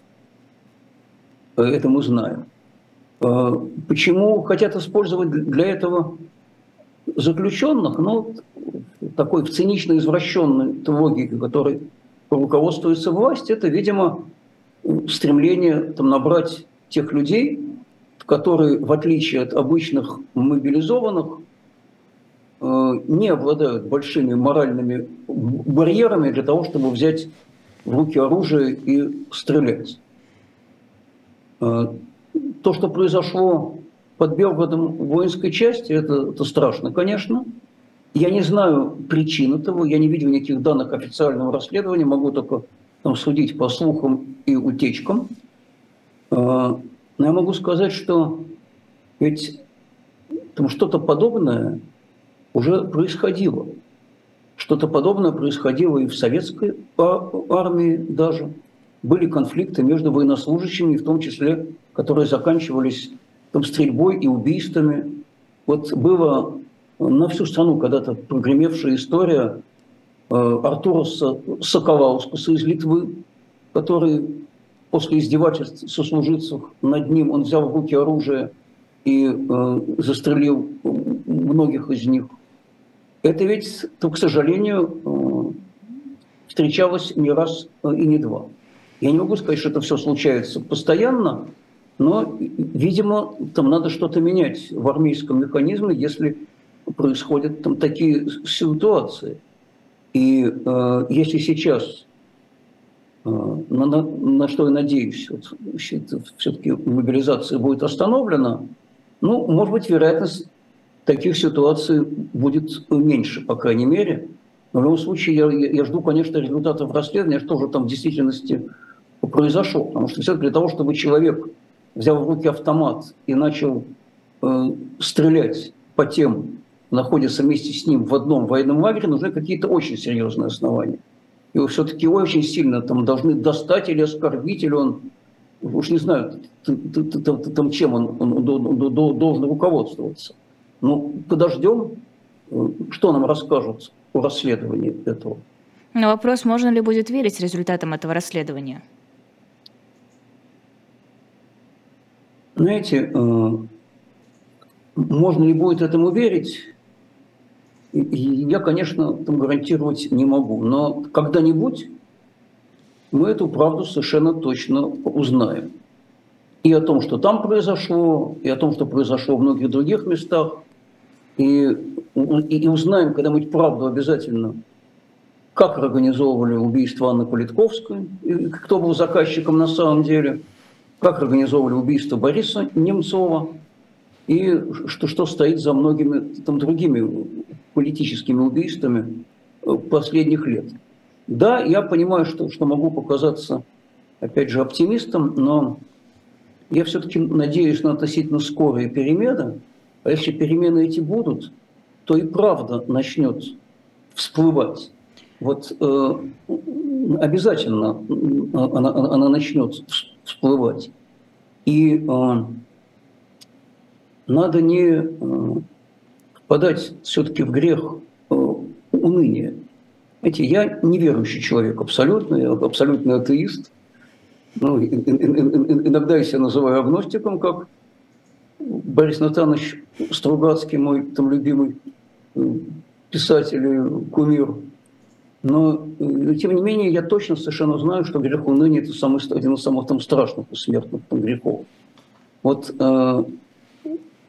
Э, это мы знаем. Почему хотят использовать для этого заключенных? Ну, такой в цинично извращенной логике, которой руководствуется власть, это, видимо, стремление там, набрать тех людей, которые, в отличие от обычных мобилизованных, э, не обладают большими моральными барьерами для того, чтобы взять в руки оружие и стрелять. Э, то, что произошло под Белгородом воинской части, это, это страшно, конечно. Я не знаю причин этого, я не видел никаких данных официального расследования, могу только там, судить по слухам и утечкам. А, но я могу сказать, что ведь там что-то подобное уже происходило. Что-то подобное происходило и в советской армии даже. Были конфликты между военнослужащими, в том числе, которые заканчивались там, стрельбой и убийствами. Вот было на всю страну когда-то прогремевшая история э, Артура Соколаускаса из Литвы, который после издевательств сослуживцев над ним, он взял в руки оружие и э, застрелил многих из них. Это ведь, то, к сожалению, э, встречалось не раз и не два. Я не могу сказать, что это все случается постоянно, но, видимо, там надо что-то менять в армейском механизме, если происходят там такие ситуации. И э, если сейчас, э, на, на, на что я надеюсь, вот, все-таки мобилизация будет остановлена, ну, может быть, вероятность таких ситуаций будет меньше, по крайней мере. Но в любом случае я, я жду, конечно, результатов расследования, что же там в действительности произошло. Потому что все для того, чтобы человек взял в руки автомат и начал э, стрелять по тем, находятся вместе с ним в одном военном лагере, нужны какие-то очень серьезные основания. Его все-таки очень сильно там должны достать или оскорбить, или он, уж не знаю, там чем он, он должен руководствоваться. Ну, подождем, что нам расскажут о расследовании этого. Но вопрос, можно ли будет верить результатам этого расследования? Знаете, э, можно ли будет этому верить? Я, конечно, там гарантировать не могу, но когда-нибудь мы эту правду совершенно точно узнаем. И о том, что там произошло, и о том, что произошло в многих других местах. И, и, и узнаем когда-нибудь правду обязательно, как организовывали убийство Анны Политковской, и кто был заказчиком на самом деле, как организовывали убийство Бориса Немцова, и что, что стоит за многими там, другими политическими убийствами э, последних лет. Да, я понимаю, что, что могу показаться, опять же, оптимистом, но я все-таки надеюсь на относительно скорые перемены. А если перемены эти будут, то и правда начнет всплывать. Вот э, обязательно она, она начнет всплывать. И э, надо не э, впадать все-таки в грех э, уныния. Знаете, я неверующий человек абсолютно, я абсолютный атеист. Ну, иногда я себя называю агностиком, как Борис Натанович Стругацкий, мой там любимый э, писатель и кумир. Но, тем не менее, я точно совершенно знаю, что грех уныния – это самый, один из самых там, страшных смертных там, грехов. Вот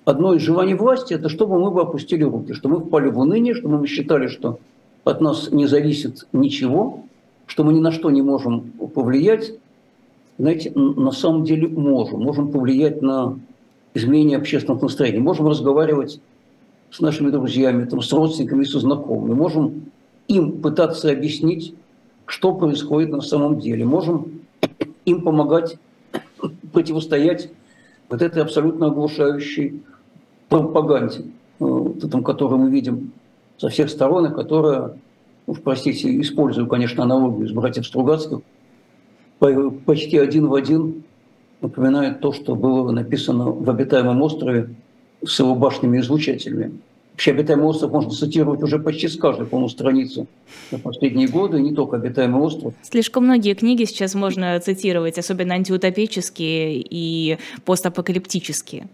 одно из желаний власти – это чтобы мы бы опустили руки, что мы впали в уныние, что мы считали, что от нас не зависит ничего, что мы ни на что не можем повлиять. Знаете, на самом деле можем. Можем повлиять на изменение общественных настроений. Можем разговаривать с нашими друзьями, там, с родственниками, со знакомыми. Можем им пытаться объяснить, что происходит на самом деле. Можем им помогать противостоять вот этой абсолютно оглушающей пропаганде, э, там, которую мы видим со всех сторон, и которая, уж простите, использую, конечно, аналогию с братьев Стругацких, почти один в один напоминает то, что было написано в «Обитаемом острове» с его башнями и излучателями. Вообще «Обитаемый остров» можно цитировать уже почти с каждой, по страницы за последние годы, не только «Обитаемый остров». Слишком многие книги сейчас можно цитировать, особенно антиутопические и постапокалиптические.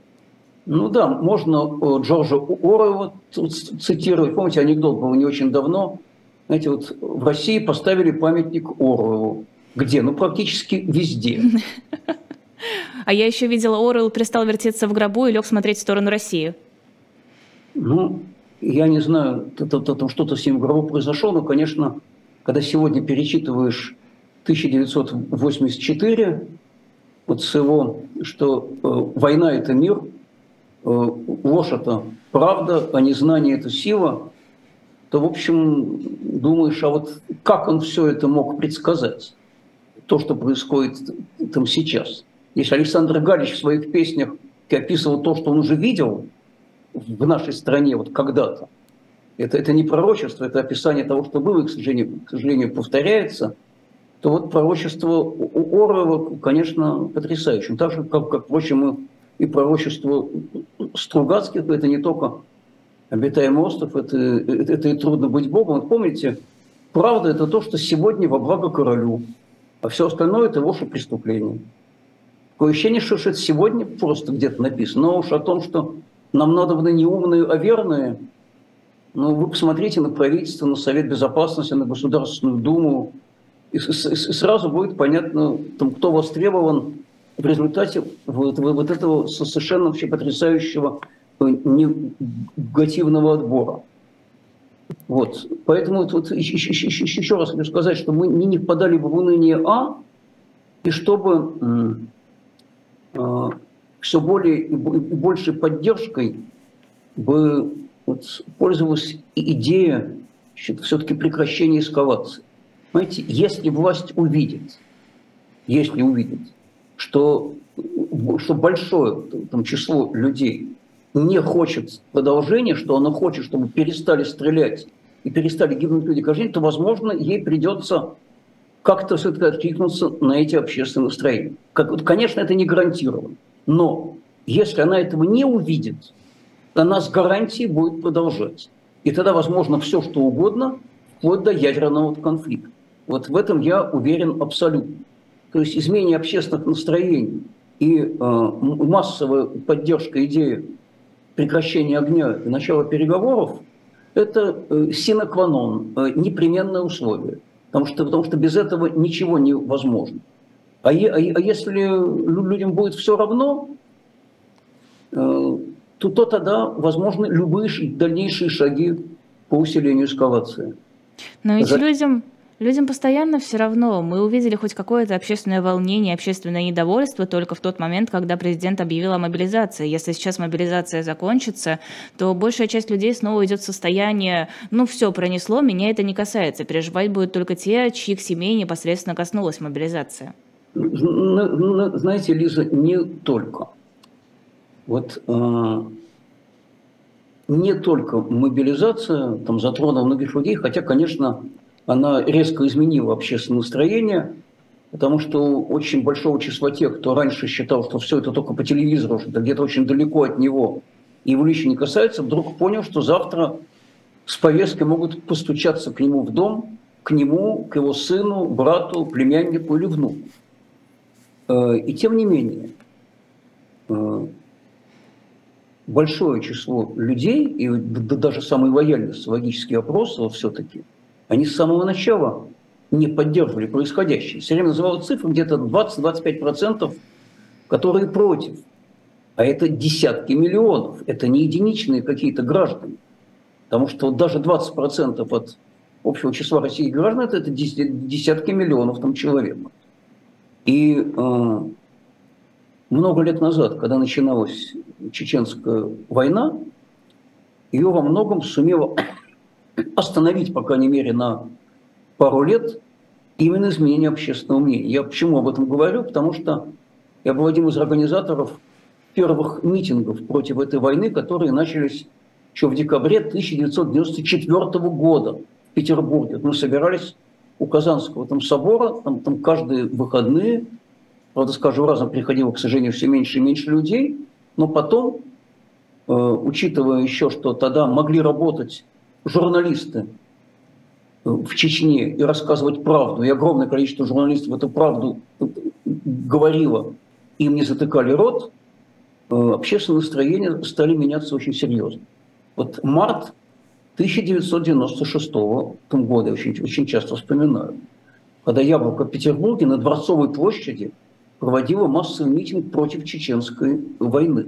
Ну да, можно э, Джорджа Оруэлла цитировать. Помните, анекдот был не очень давно. Знаете, вот в России поставили памятник Оруэллу. Где? Ну, практически везде. А я еще видела, Оруэлл перестал вертеться в гробу и лег смотреть в сторону России. Ну, я не знаю, там что-то с ним в гробу произошло, но, конечно, когда сегодня перечитываешь 1984, вот с его, что э, война – это мир – ложь – это правда, а незнание – это сила, то, в общем, думаешь, а вот как он все это мог предсказать, то, что происходит там сейчас. Если Александр Галич в своих песнях описывал то, что он уже видел в нашей стране вот когда-то, это, это не пророчество, это описание того, что было, и, к сожалению, к сожалению повторяется, то вот пророчество у Орова, конечно, потрясающее. Так же, как, как впрочем, и пророчество Стругацких, это не только обитаемый остров, это, это, это и трудно быть Богом. Вот помните, правда – это то, что сегодня во благо королю, а все остальное – это ваше преступление. Такое ощущение, что это сегодня просто где-то написано. Но уж о том, что нам надо не умные, а верные, ну, вы посмотрите на правительство, на Совет Безопасности, на Государственную Думу, и, сразу будет понятно, там, кто востребован в результате вот, вот этого совершенно вообще потрясающего э, негативного отбора. Вот. Поэтому вот, еще, раз хочу сказать, что мы не, не бы в уныние А, и чтобы э, все более и большей поддержкой бы вот, пользовалась идея все-таки прекращения эскалации. Понимаете, если власть увидит, если увидит, что, что большое там, число людей не хочет продолжения, что она хочет, чтобы перестали стрелять и перестали гибнуть люди каждый день, то, возможно, ей придется как-то все-таки откликнуться на эти общественные настроения. Как, конечно, это не гарантировано. Но если она этого не увидит, она с гарантией будет продолжать. И тогда, возможно, все, что угодно, вплоть до ядерного конфликта. Вот в этом я уверен абсолютно. То есть изменение общественных настроений и э, массовая поддержка идеи прекращения огня и начала переговоров – это э, синокванон, э, непременное условие. Потому что, потому что без этого ничего невозможно. А, е, а, а если людям будет все равно, э, то, то тогда возможны любые дальнейшие шаги по усилению эскалации. Но ведь За... людям Людям постоянно все равно. Мы увидели хоть какое-то общественное волнение, общественное недовольство только в тот момент, когда президент объявил о мобилизации. Если сейчас мобилизация закончится, то большая часть людей снова идет в состояние, ну все, пронесло, меня это не касается. Переживать будут только те, чьих семей непосредственно коснулась мобилизация. Знаете, Лиза, не только. Вот э, не только мобилизация там затронула многих людей, хотя, конечно, она резко изменила общественное настроение, потому что очень большого числа тех, кто раньше считал, что все это только по телевизору, что где-то очень далеко от него, и его лично не касается, вдруг понял, что завтра с повесткой могут постучаться к нему в дом, к нему, к его сыну, брату, племяннику или внуку. Э, и тем не менее, э, большое число людей, и даже самый лояльный социологический опрос все-таки – они с самого начала не поддерживали происходящее. Все время называют цифры где-то 20-25%, которые против. А это десятки миллионов, это не единичные какие-то граждане. Потому что даже 20% от общего числа российских граждан это, это десятки миллионов там человек. И э, много лет назад, когда начиналась чеченская война, ее во многом сумела остановить, по крайней мере, на пару лет именно изменение общественного мнения. Я почему об этом говорю? Потому что я был один из организаторов первых митингов против этой войны, которые начались еще в декабре 1994 года в Петербурге. Мы собирались у Казанского там собора, там, там каждые выходные, правда, скажу разом приходило, к сожалению, все меньше и меньше людей, но потом, э, учитывая еще, что тогда могли работать журналисты в Чечне и рассказывать правду, и огромное количество журналистов эту правду говорило, им не затыкали рот, э, общественные настроения стали меняться очень серьезно. Вот март 1996 года, очень, очень часто вспоминаю, когда Яблоко в Петербурге на Дворцовой площади проводила массовый митинг против чеченской войны.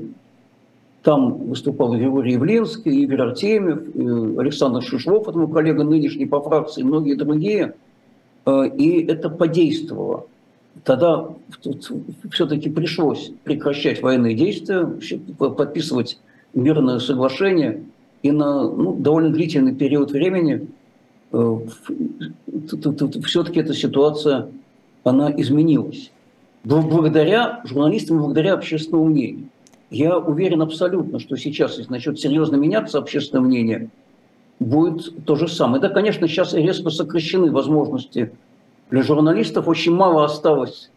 Там выступал Григорий Явленский, Игорь Артемьев, Александр Шишлов, это мой коллега нынешний по фракции, многие другие. Э, и это подействовало. Тогда все-таки пришлось прекращать военные действия, подписывать мирное соглашение. И на ну, довольно длительный период времени э, все-таки эта ситуация, она изменилась. Благодаря журналистам, благодаря общественному мнению. Я уверен абсолютно, что сейчас, если начнет серьезно меняться общественное мнение, будет то же самое. Да, конечно, сейчас резко сокращены возможности для журналистов. Очень мало осталось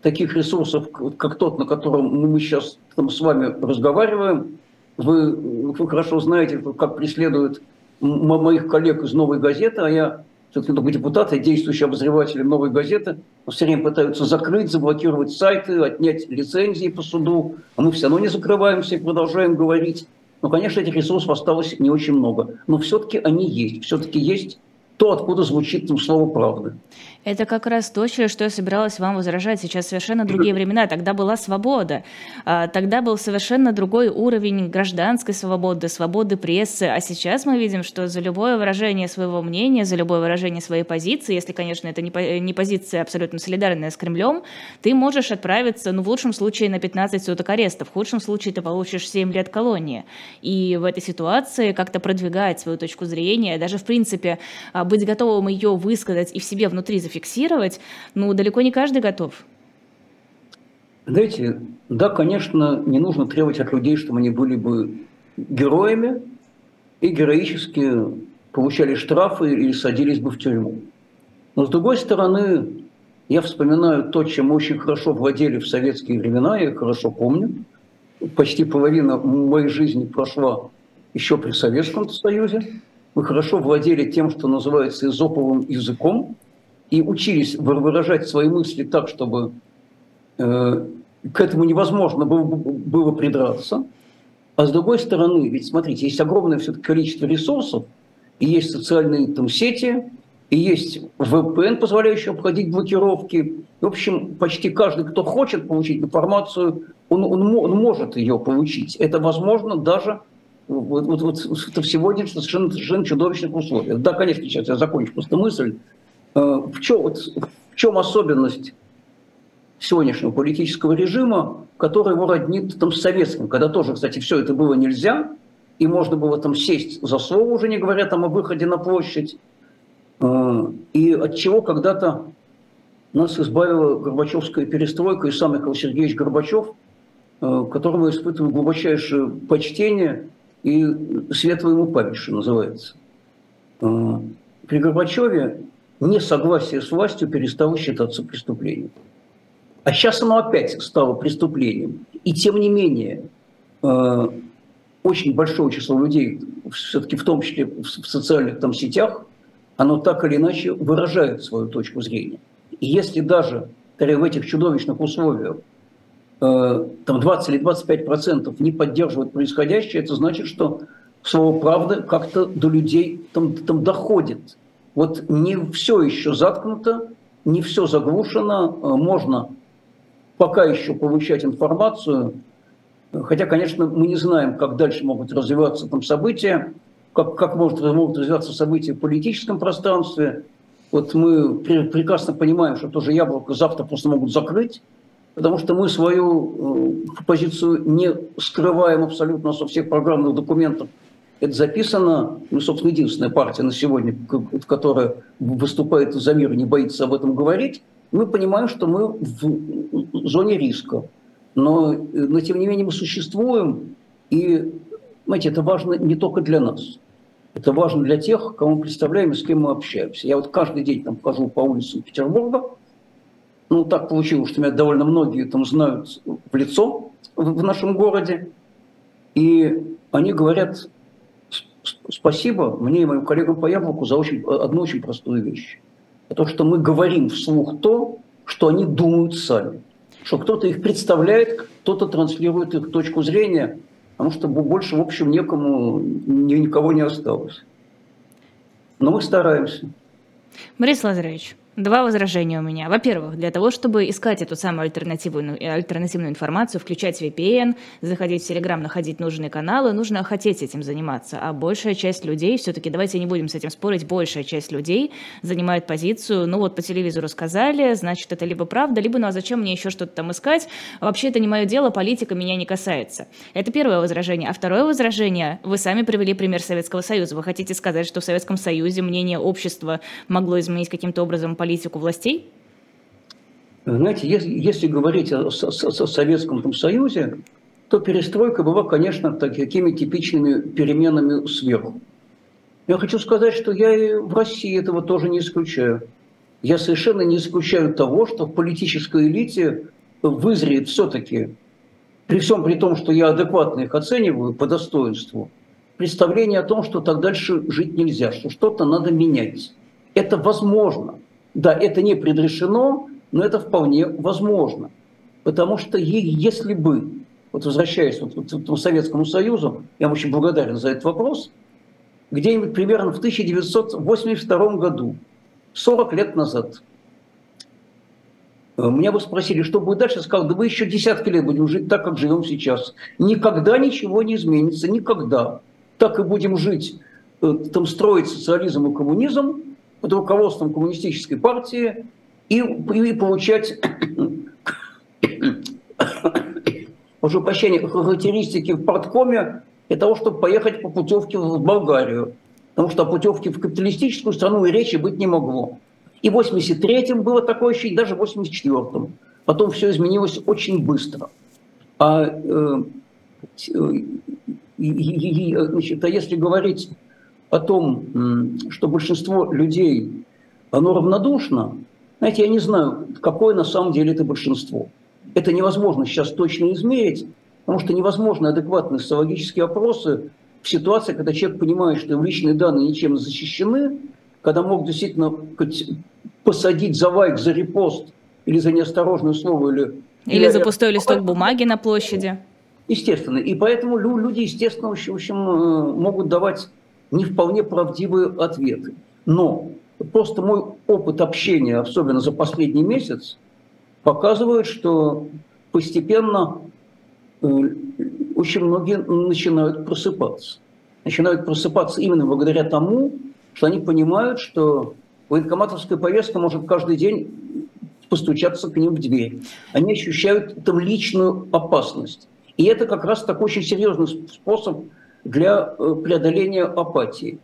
таких ресурсов, как тот, на котором мы сейчас там с вами разговариваем. Вы, вы хорошо знаете, как преследуют моих коллег из «Новой газеты», а я все-таки только депутат, я действующий обозреватель «Новой газеты», все время пытаются закрыть, заблокировать сайты, отнять лицензии по суду, а мы все равно не закрываемся и продолжаем говорить. Но, конечно, этих ресурсов осталось не очень много. Но все-таки они есть. Все-таки есть то, откуда звучит там слово «правда». Это как раз то, что я собиралась вам возражать. Сейчас совершенно другие времена. Тогда была свобода. А, тогда был совершенно другой уровень гражданской свободы, свободы прессы. А сейчас мы видим, что за любое выражение своего мнения, за любое выражение своей позиции, если, конечно, это не позиция абсолютно солидарная с Кремлем, ты можешь отправиться, ну, в лучшем случае, на 15 суток ареста. В худшем случае ты получишь 7 лет колонии. И в этой ситуации как-то продвигать свою точку зрения, даже, в принципе, а, быть готовым ее высказать и в себе внутри зафиксировать, зафиксировать, ну, далеко не каждый готов. Знаете, да, конечно, не нужно требовать от людей, чтобы они были бы героями и героически получали штрафы или садились бы в тюрьму. Но с другой стороны, я вспоминаю то, чем очень хорошо владели в советские времена, я хорошо помню. Почти половина моей жизни прошла еще при Советском Союзе. Мы хорошо владели тем, что называется изоповым языком, и учились выражать свои мысли так, чтобы э, к этому невозможно было, было придраться. А с другой стороны, ведь смотрите, есть огромное все количество ресурсов, и есть социальные там, сети, и есть VPN, позволяющий обходить блокировки. В общем, почти каждый, кто хочет получить информацию, он, он, он может ее получить. Это возможно даже вот, вот, вот в сегодняшних совершенно, совершенно чудовищных условиях. Да, конечно, сейчас я закончу просто мысль. Э, в чем, вот, в чем особенность сегодняшнего политического режима, который его роднит там, с советским, когда тоже, кстати, все это было нельзя, и можно было там сесть за слово, уже не говоря там о выходе на площадь, э, и от чего когда-то нас избавила Горбачевская перестройка и сам Михаил Сергеевич Горбачев, э, которому я испытываю глубочайшее почтение и светлое ему память, что называется. При Горбачеве несогласие с властью перестало считаться преступлением. А сейчас оно опять стало преступлением. И тем не менее, э, очень большое число людей, все-таки в том числе в социальных там сетях, оно так или иначе выражает свою точку зрения. И если даже в этих чудовищных условиях э, там 20 или 25 процентов не поддерживают происходящее, это значит, что слово правды как-то до людей там, там доходит. Вот не все еще заткнуто, не все заглушено, э, можно пока еще получать информацию, хотя, конечно, мы не знаем, как дальше могут развиваться там события, как, как может, могут развиваться события в политическом пространстве. Вот мы прекрасно понимаем, что тоже яблоко завтра просто могут закрыть, потому что мы свою э, позицию не скрываем абсолютно со всех программных документов это записано, ну, собственно, единственная партия на сегодня, которая выступает за мир и не боится об этом говорить, мы понимаем, что мы в зоне риска. Но, но тем не менее мы существуем, и, знаете, это важно не только для нас. Это важно для тех, кого мы представляем и с кем мы общаемся. Я вот каждый день там хожу по улицам Петербурга. Ну, так получилось, что меня довольно многие там знают в лицо в нашем городе. И они говорят, спасибо мне и моим коллегам по яблоку за очень, одну очень простую вещь. То, что мы говорим вслух то, что они думают сами. Что кто-то их представляет, кто-то транслирует их точку зрения, потому что больше, в общем, некому, никого не осталось. Но мы стараемся. Борис Лазаревич, Два возражения у меня. Во-первых, для того, чтобы искать эту самую альтернативную, альтернативную информацию, включать VPN, заходить в Telegram, находить нужные каналы, нужно хотеть этим заниматься. А большая часть людей, все-таки давайте не будем с этим спорить, большая часть людей занимает позицию, ну вот по телевизору сказали, значит это либо правда, либо ну а зачем мне еще что-то там искать? Вообще это не мое дело, политика меня не касается. Это первое возражение. А второе возражение, вы сами привели пример Советского Союза. Вы хотите сказать, что в Советском Союзе мнение общества могло изменить каким-то образом политику властей? Знаете, если, если говорить о, о, о Советском Союзе, то перестройка была, конечно, такими типичными переменами сверху. Я хочу сказать, что я и в России этого тоже не исключаю. Я совершенно не исключаю того, что в политической элите вызреет все-таки, при всем при том, что я адекватно их оцениваю по достоинству, представление о том, что так дальше жить нельзя, что что-то надо менять. Это возможно. Да, это не предрешено, но это вполне возможно. Потому что если бы, вот возвращаясь вот к вот, Советскому Союзу, я очень благодарен за этот вопрос, где-нибудь примерно в 1982 году, 40 лет назад, э, меня бы спросили, что будет дальше, я сказал, да вы еще десятки лет будем жить так, как живем сейчас. Никогда ничего не изменится, никогда. Так и будем жить, э, там строить социализм и коммунизм под руководством коммунистической партии и, и получать <coughs> прошу прощения, характеристики в парткоме для того, чтобы поехать по путевке в Болгарию. Потому что о путевке в капиталистическую страну и речи быть не могло. И в 83-м было такое ощущение, даже в 84-м. Потом все изменилось очень быстро. А, э, э, значит, а если говорить о том, что большинство людей, оно равнодушно, знаете, я не знаю, какое на самом деле это большинство. Это невозможно сейчас точно измерить, потому что невозможно адекватные социологические опросы в ситуации, когда человек понимает, что его личные данные ничем не защищены, когда мог действительно посадить за лайк, за репост или за неосторожное слово. Или, или за пустой листок бумаги на площади. Естественно. И поэтому люди, естественно, в общем, э, могут давать не вполне правдивые ответы. Но просто мой опыт общения, особенно за последний месяц, показывает, что постепенно э, очень многие начинают просыпаться. Начинают просыпаться именно благодаря тому, что они понимают, что военкоматовская повестка может каждый день постучаться к ним в дверь. Они ощущают там личную опасность. И это как раз такой очень серьезный способ для э, преодоления апатии.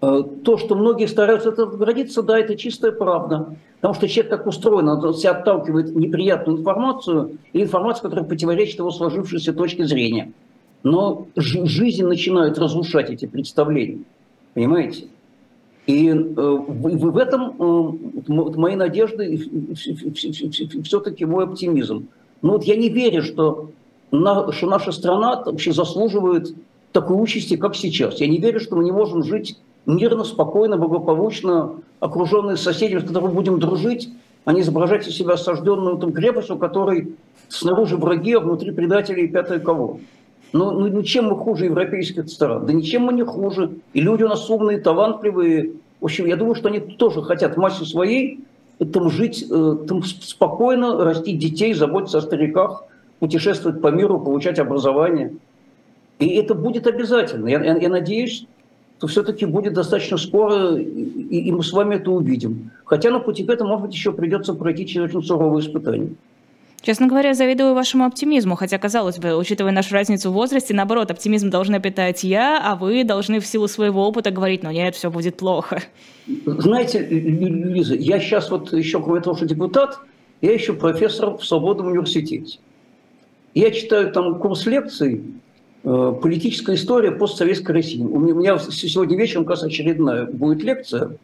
Э, то, что многие стараются это отгородиться, да, это чистая правда. Потому что человек так устроен, он себя отталкивает неприятную информацию или информацию, которая противоречит его сложившейся точке зрения. Но жизнь начинает разрушать эти представления. Понимаете? И э, в, этом мои надежды и все-таки мой оптимизм. Но вот я не верю, что наша страна вообще заслуживает такой участи, как сейчас. Я не верю, что мы не можем жить мирно, спокойно, благополучно, окруженные соседями, с которыми будем дружить, а не изображать из себя осажденную там крепость, у которой снаружи враги, а внутри предатели и пятое кого. Ну, ну, ну чем мы хуже европейских стран? Да ничем мы не хуже. И люди у нас умные, талантливые. В общем, я думаю, что они тоже хотят массе своей там жить э, там спокойно, растить детей, заботиться о стариках, путешествовать по миру, получать образование. И это будет обязательно. Я, я, я надеюсь, то все-таки будет достаточно скоро, и, и мы с вами это увидим. Хотя на пути к этому, может быть, еще придется пройти через очень суровые испытания. Честно говоря, завидую вашему оптимизму, хотя, казалось бы, учитывая нашу разницу в возрасте, наоборот, оптимизм должна питать я, а вы должны в силу своего опыта говорить, ну нет, все будет плохо. Знаете, Лиза, я сейчас вот еще, кроме того, что депутат, я еще профессор в Свободном университете. Я читаю там курс лекций политическая история постсоветской России. У меня сегодня вечером, как раз, очередная будет лекция.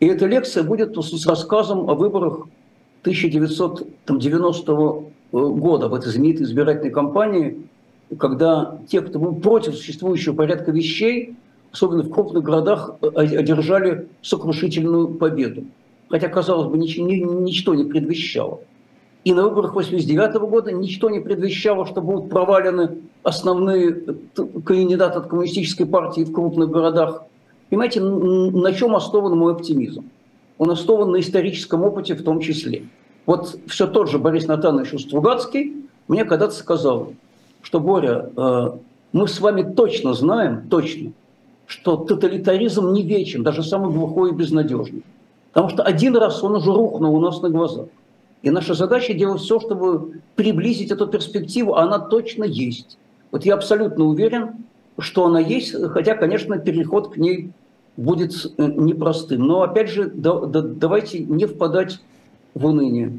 И эта лекция будет с рассказом о выборах 1990 года, в этой знаменитой избирательной кампании, когда те, кто был против существующего порядка вещей, особенно в крупных городах, э, одержали сокрушительную победу. Хотя, казалось бы, ничего, ничто не предвещало. И на выборах 1989 года ничто не предвещало, что будут провалены основные э, кандидаты от коммунистической партии в крупных городах. Понимаете, на чем основан мой оптимизм? Он основан на историческом опыте в том числе. Вот все тот же Борис Натанович Стругацкий мне когда-то сказал, что, Боря, э, мы с вами точно знаем, точно, что тоталитаризм не вечен, даже самый глухой и безнадежный. Потому что один раз он уже рухнул у нас на глазах. И наша задача делать все, чтобы приблизить эту перспективу, она точно есть. Вот я абсолютно уверен, что она есть, хотя, конечно, переход к ней будет э, непростым. Но, опять же, да, да, давайте не впадать в уныние.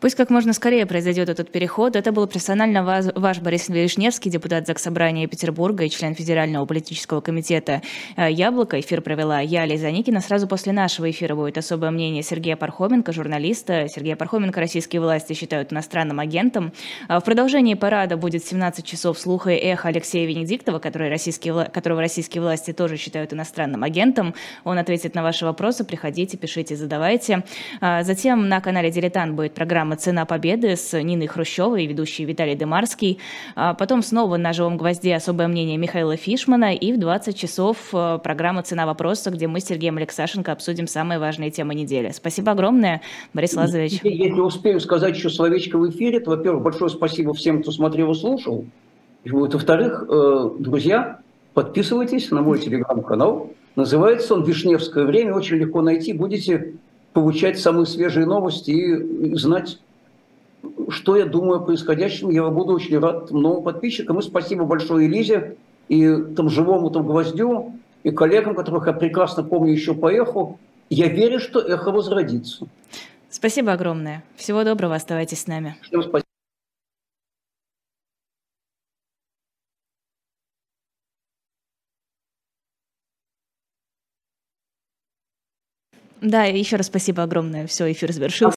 Пусть как можно скорее произойдет этот переход. Это был персонально ваш, ваш Борис Вишневский, депутат Заксобрания Петербурга и член Федерального политического комитета э, «Яблоко». Эфир провела я, Лиза Никина. Сразу после нашего эфира будет особое мнение Сергея Пархоменко, журналиста. Сергея Пархоменко российские власти считают иностранным агентом. А в продолжении парада будет 17 часов слуха и эхо Алексея Венедиктова, который российские, которого российские власти тоже считают иностранным агентом. Он ответит на ваши вопросы. Приходите, пишите, задавайте. А затем на канале «Дилетант» будет программа «Цена победы» с Ниной Хрущевой и ведущий Виталий Демарский. А потом снова на «Живом гвозде» особое мнение Михаила Фишмана. И в 20 часов э, программа «Цена вопроса», где мы с Сергеем Алексашенко обсудим самые важные темы недели. Спасибо огромное, Борис Лазаревич. Не успею сказать еще словечко в эфире, то, во-первых, большое спасибо всем, кто смотрел и слушал. И во-вторых, э, друзья, подписывайтесь на мой телеграм-канал. Называется он «Вишневское время». Очень легко найти. Будете получать самые свежие новости и знать, что я думаю о происходящем. Я буду очень рад новым подписчикам. И спасибо большое Элизе и там живому там гвоздю, и коллегам, которых я прекрасно помню еще по эху. Я верю, что эхо возродится. Спасибо огромное. Всего доброго. Оставайтесь с нами. Всем спасибо. Да, еще раз спасибо огромное. Все, эфир завершился.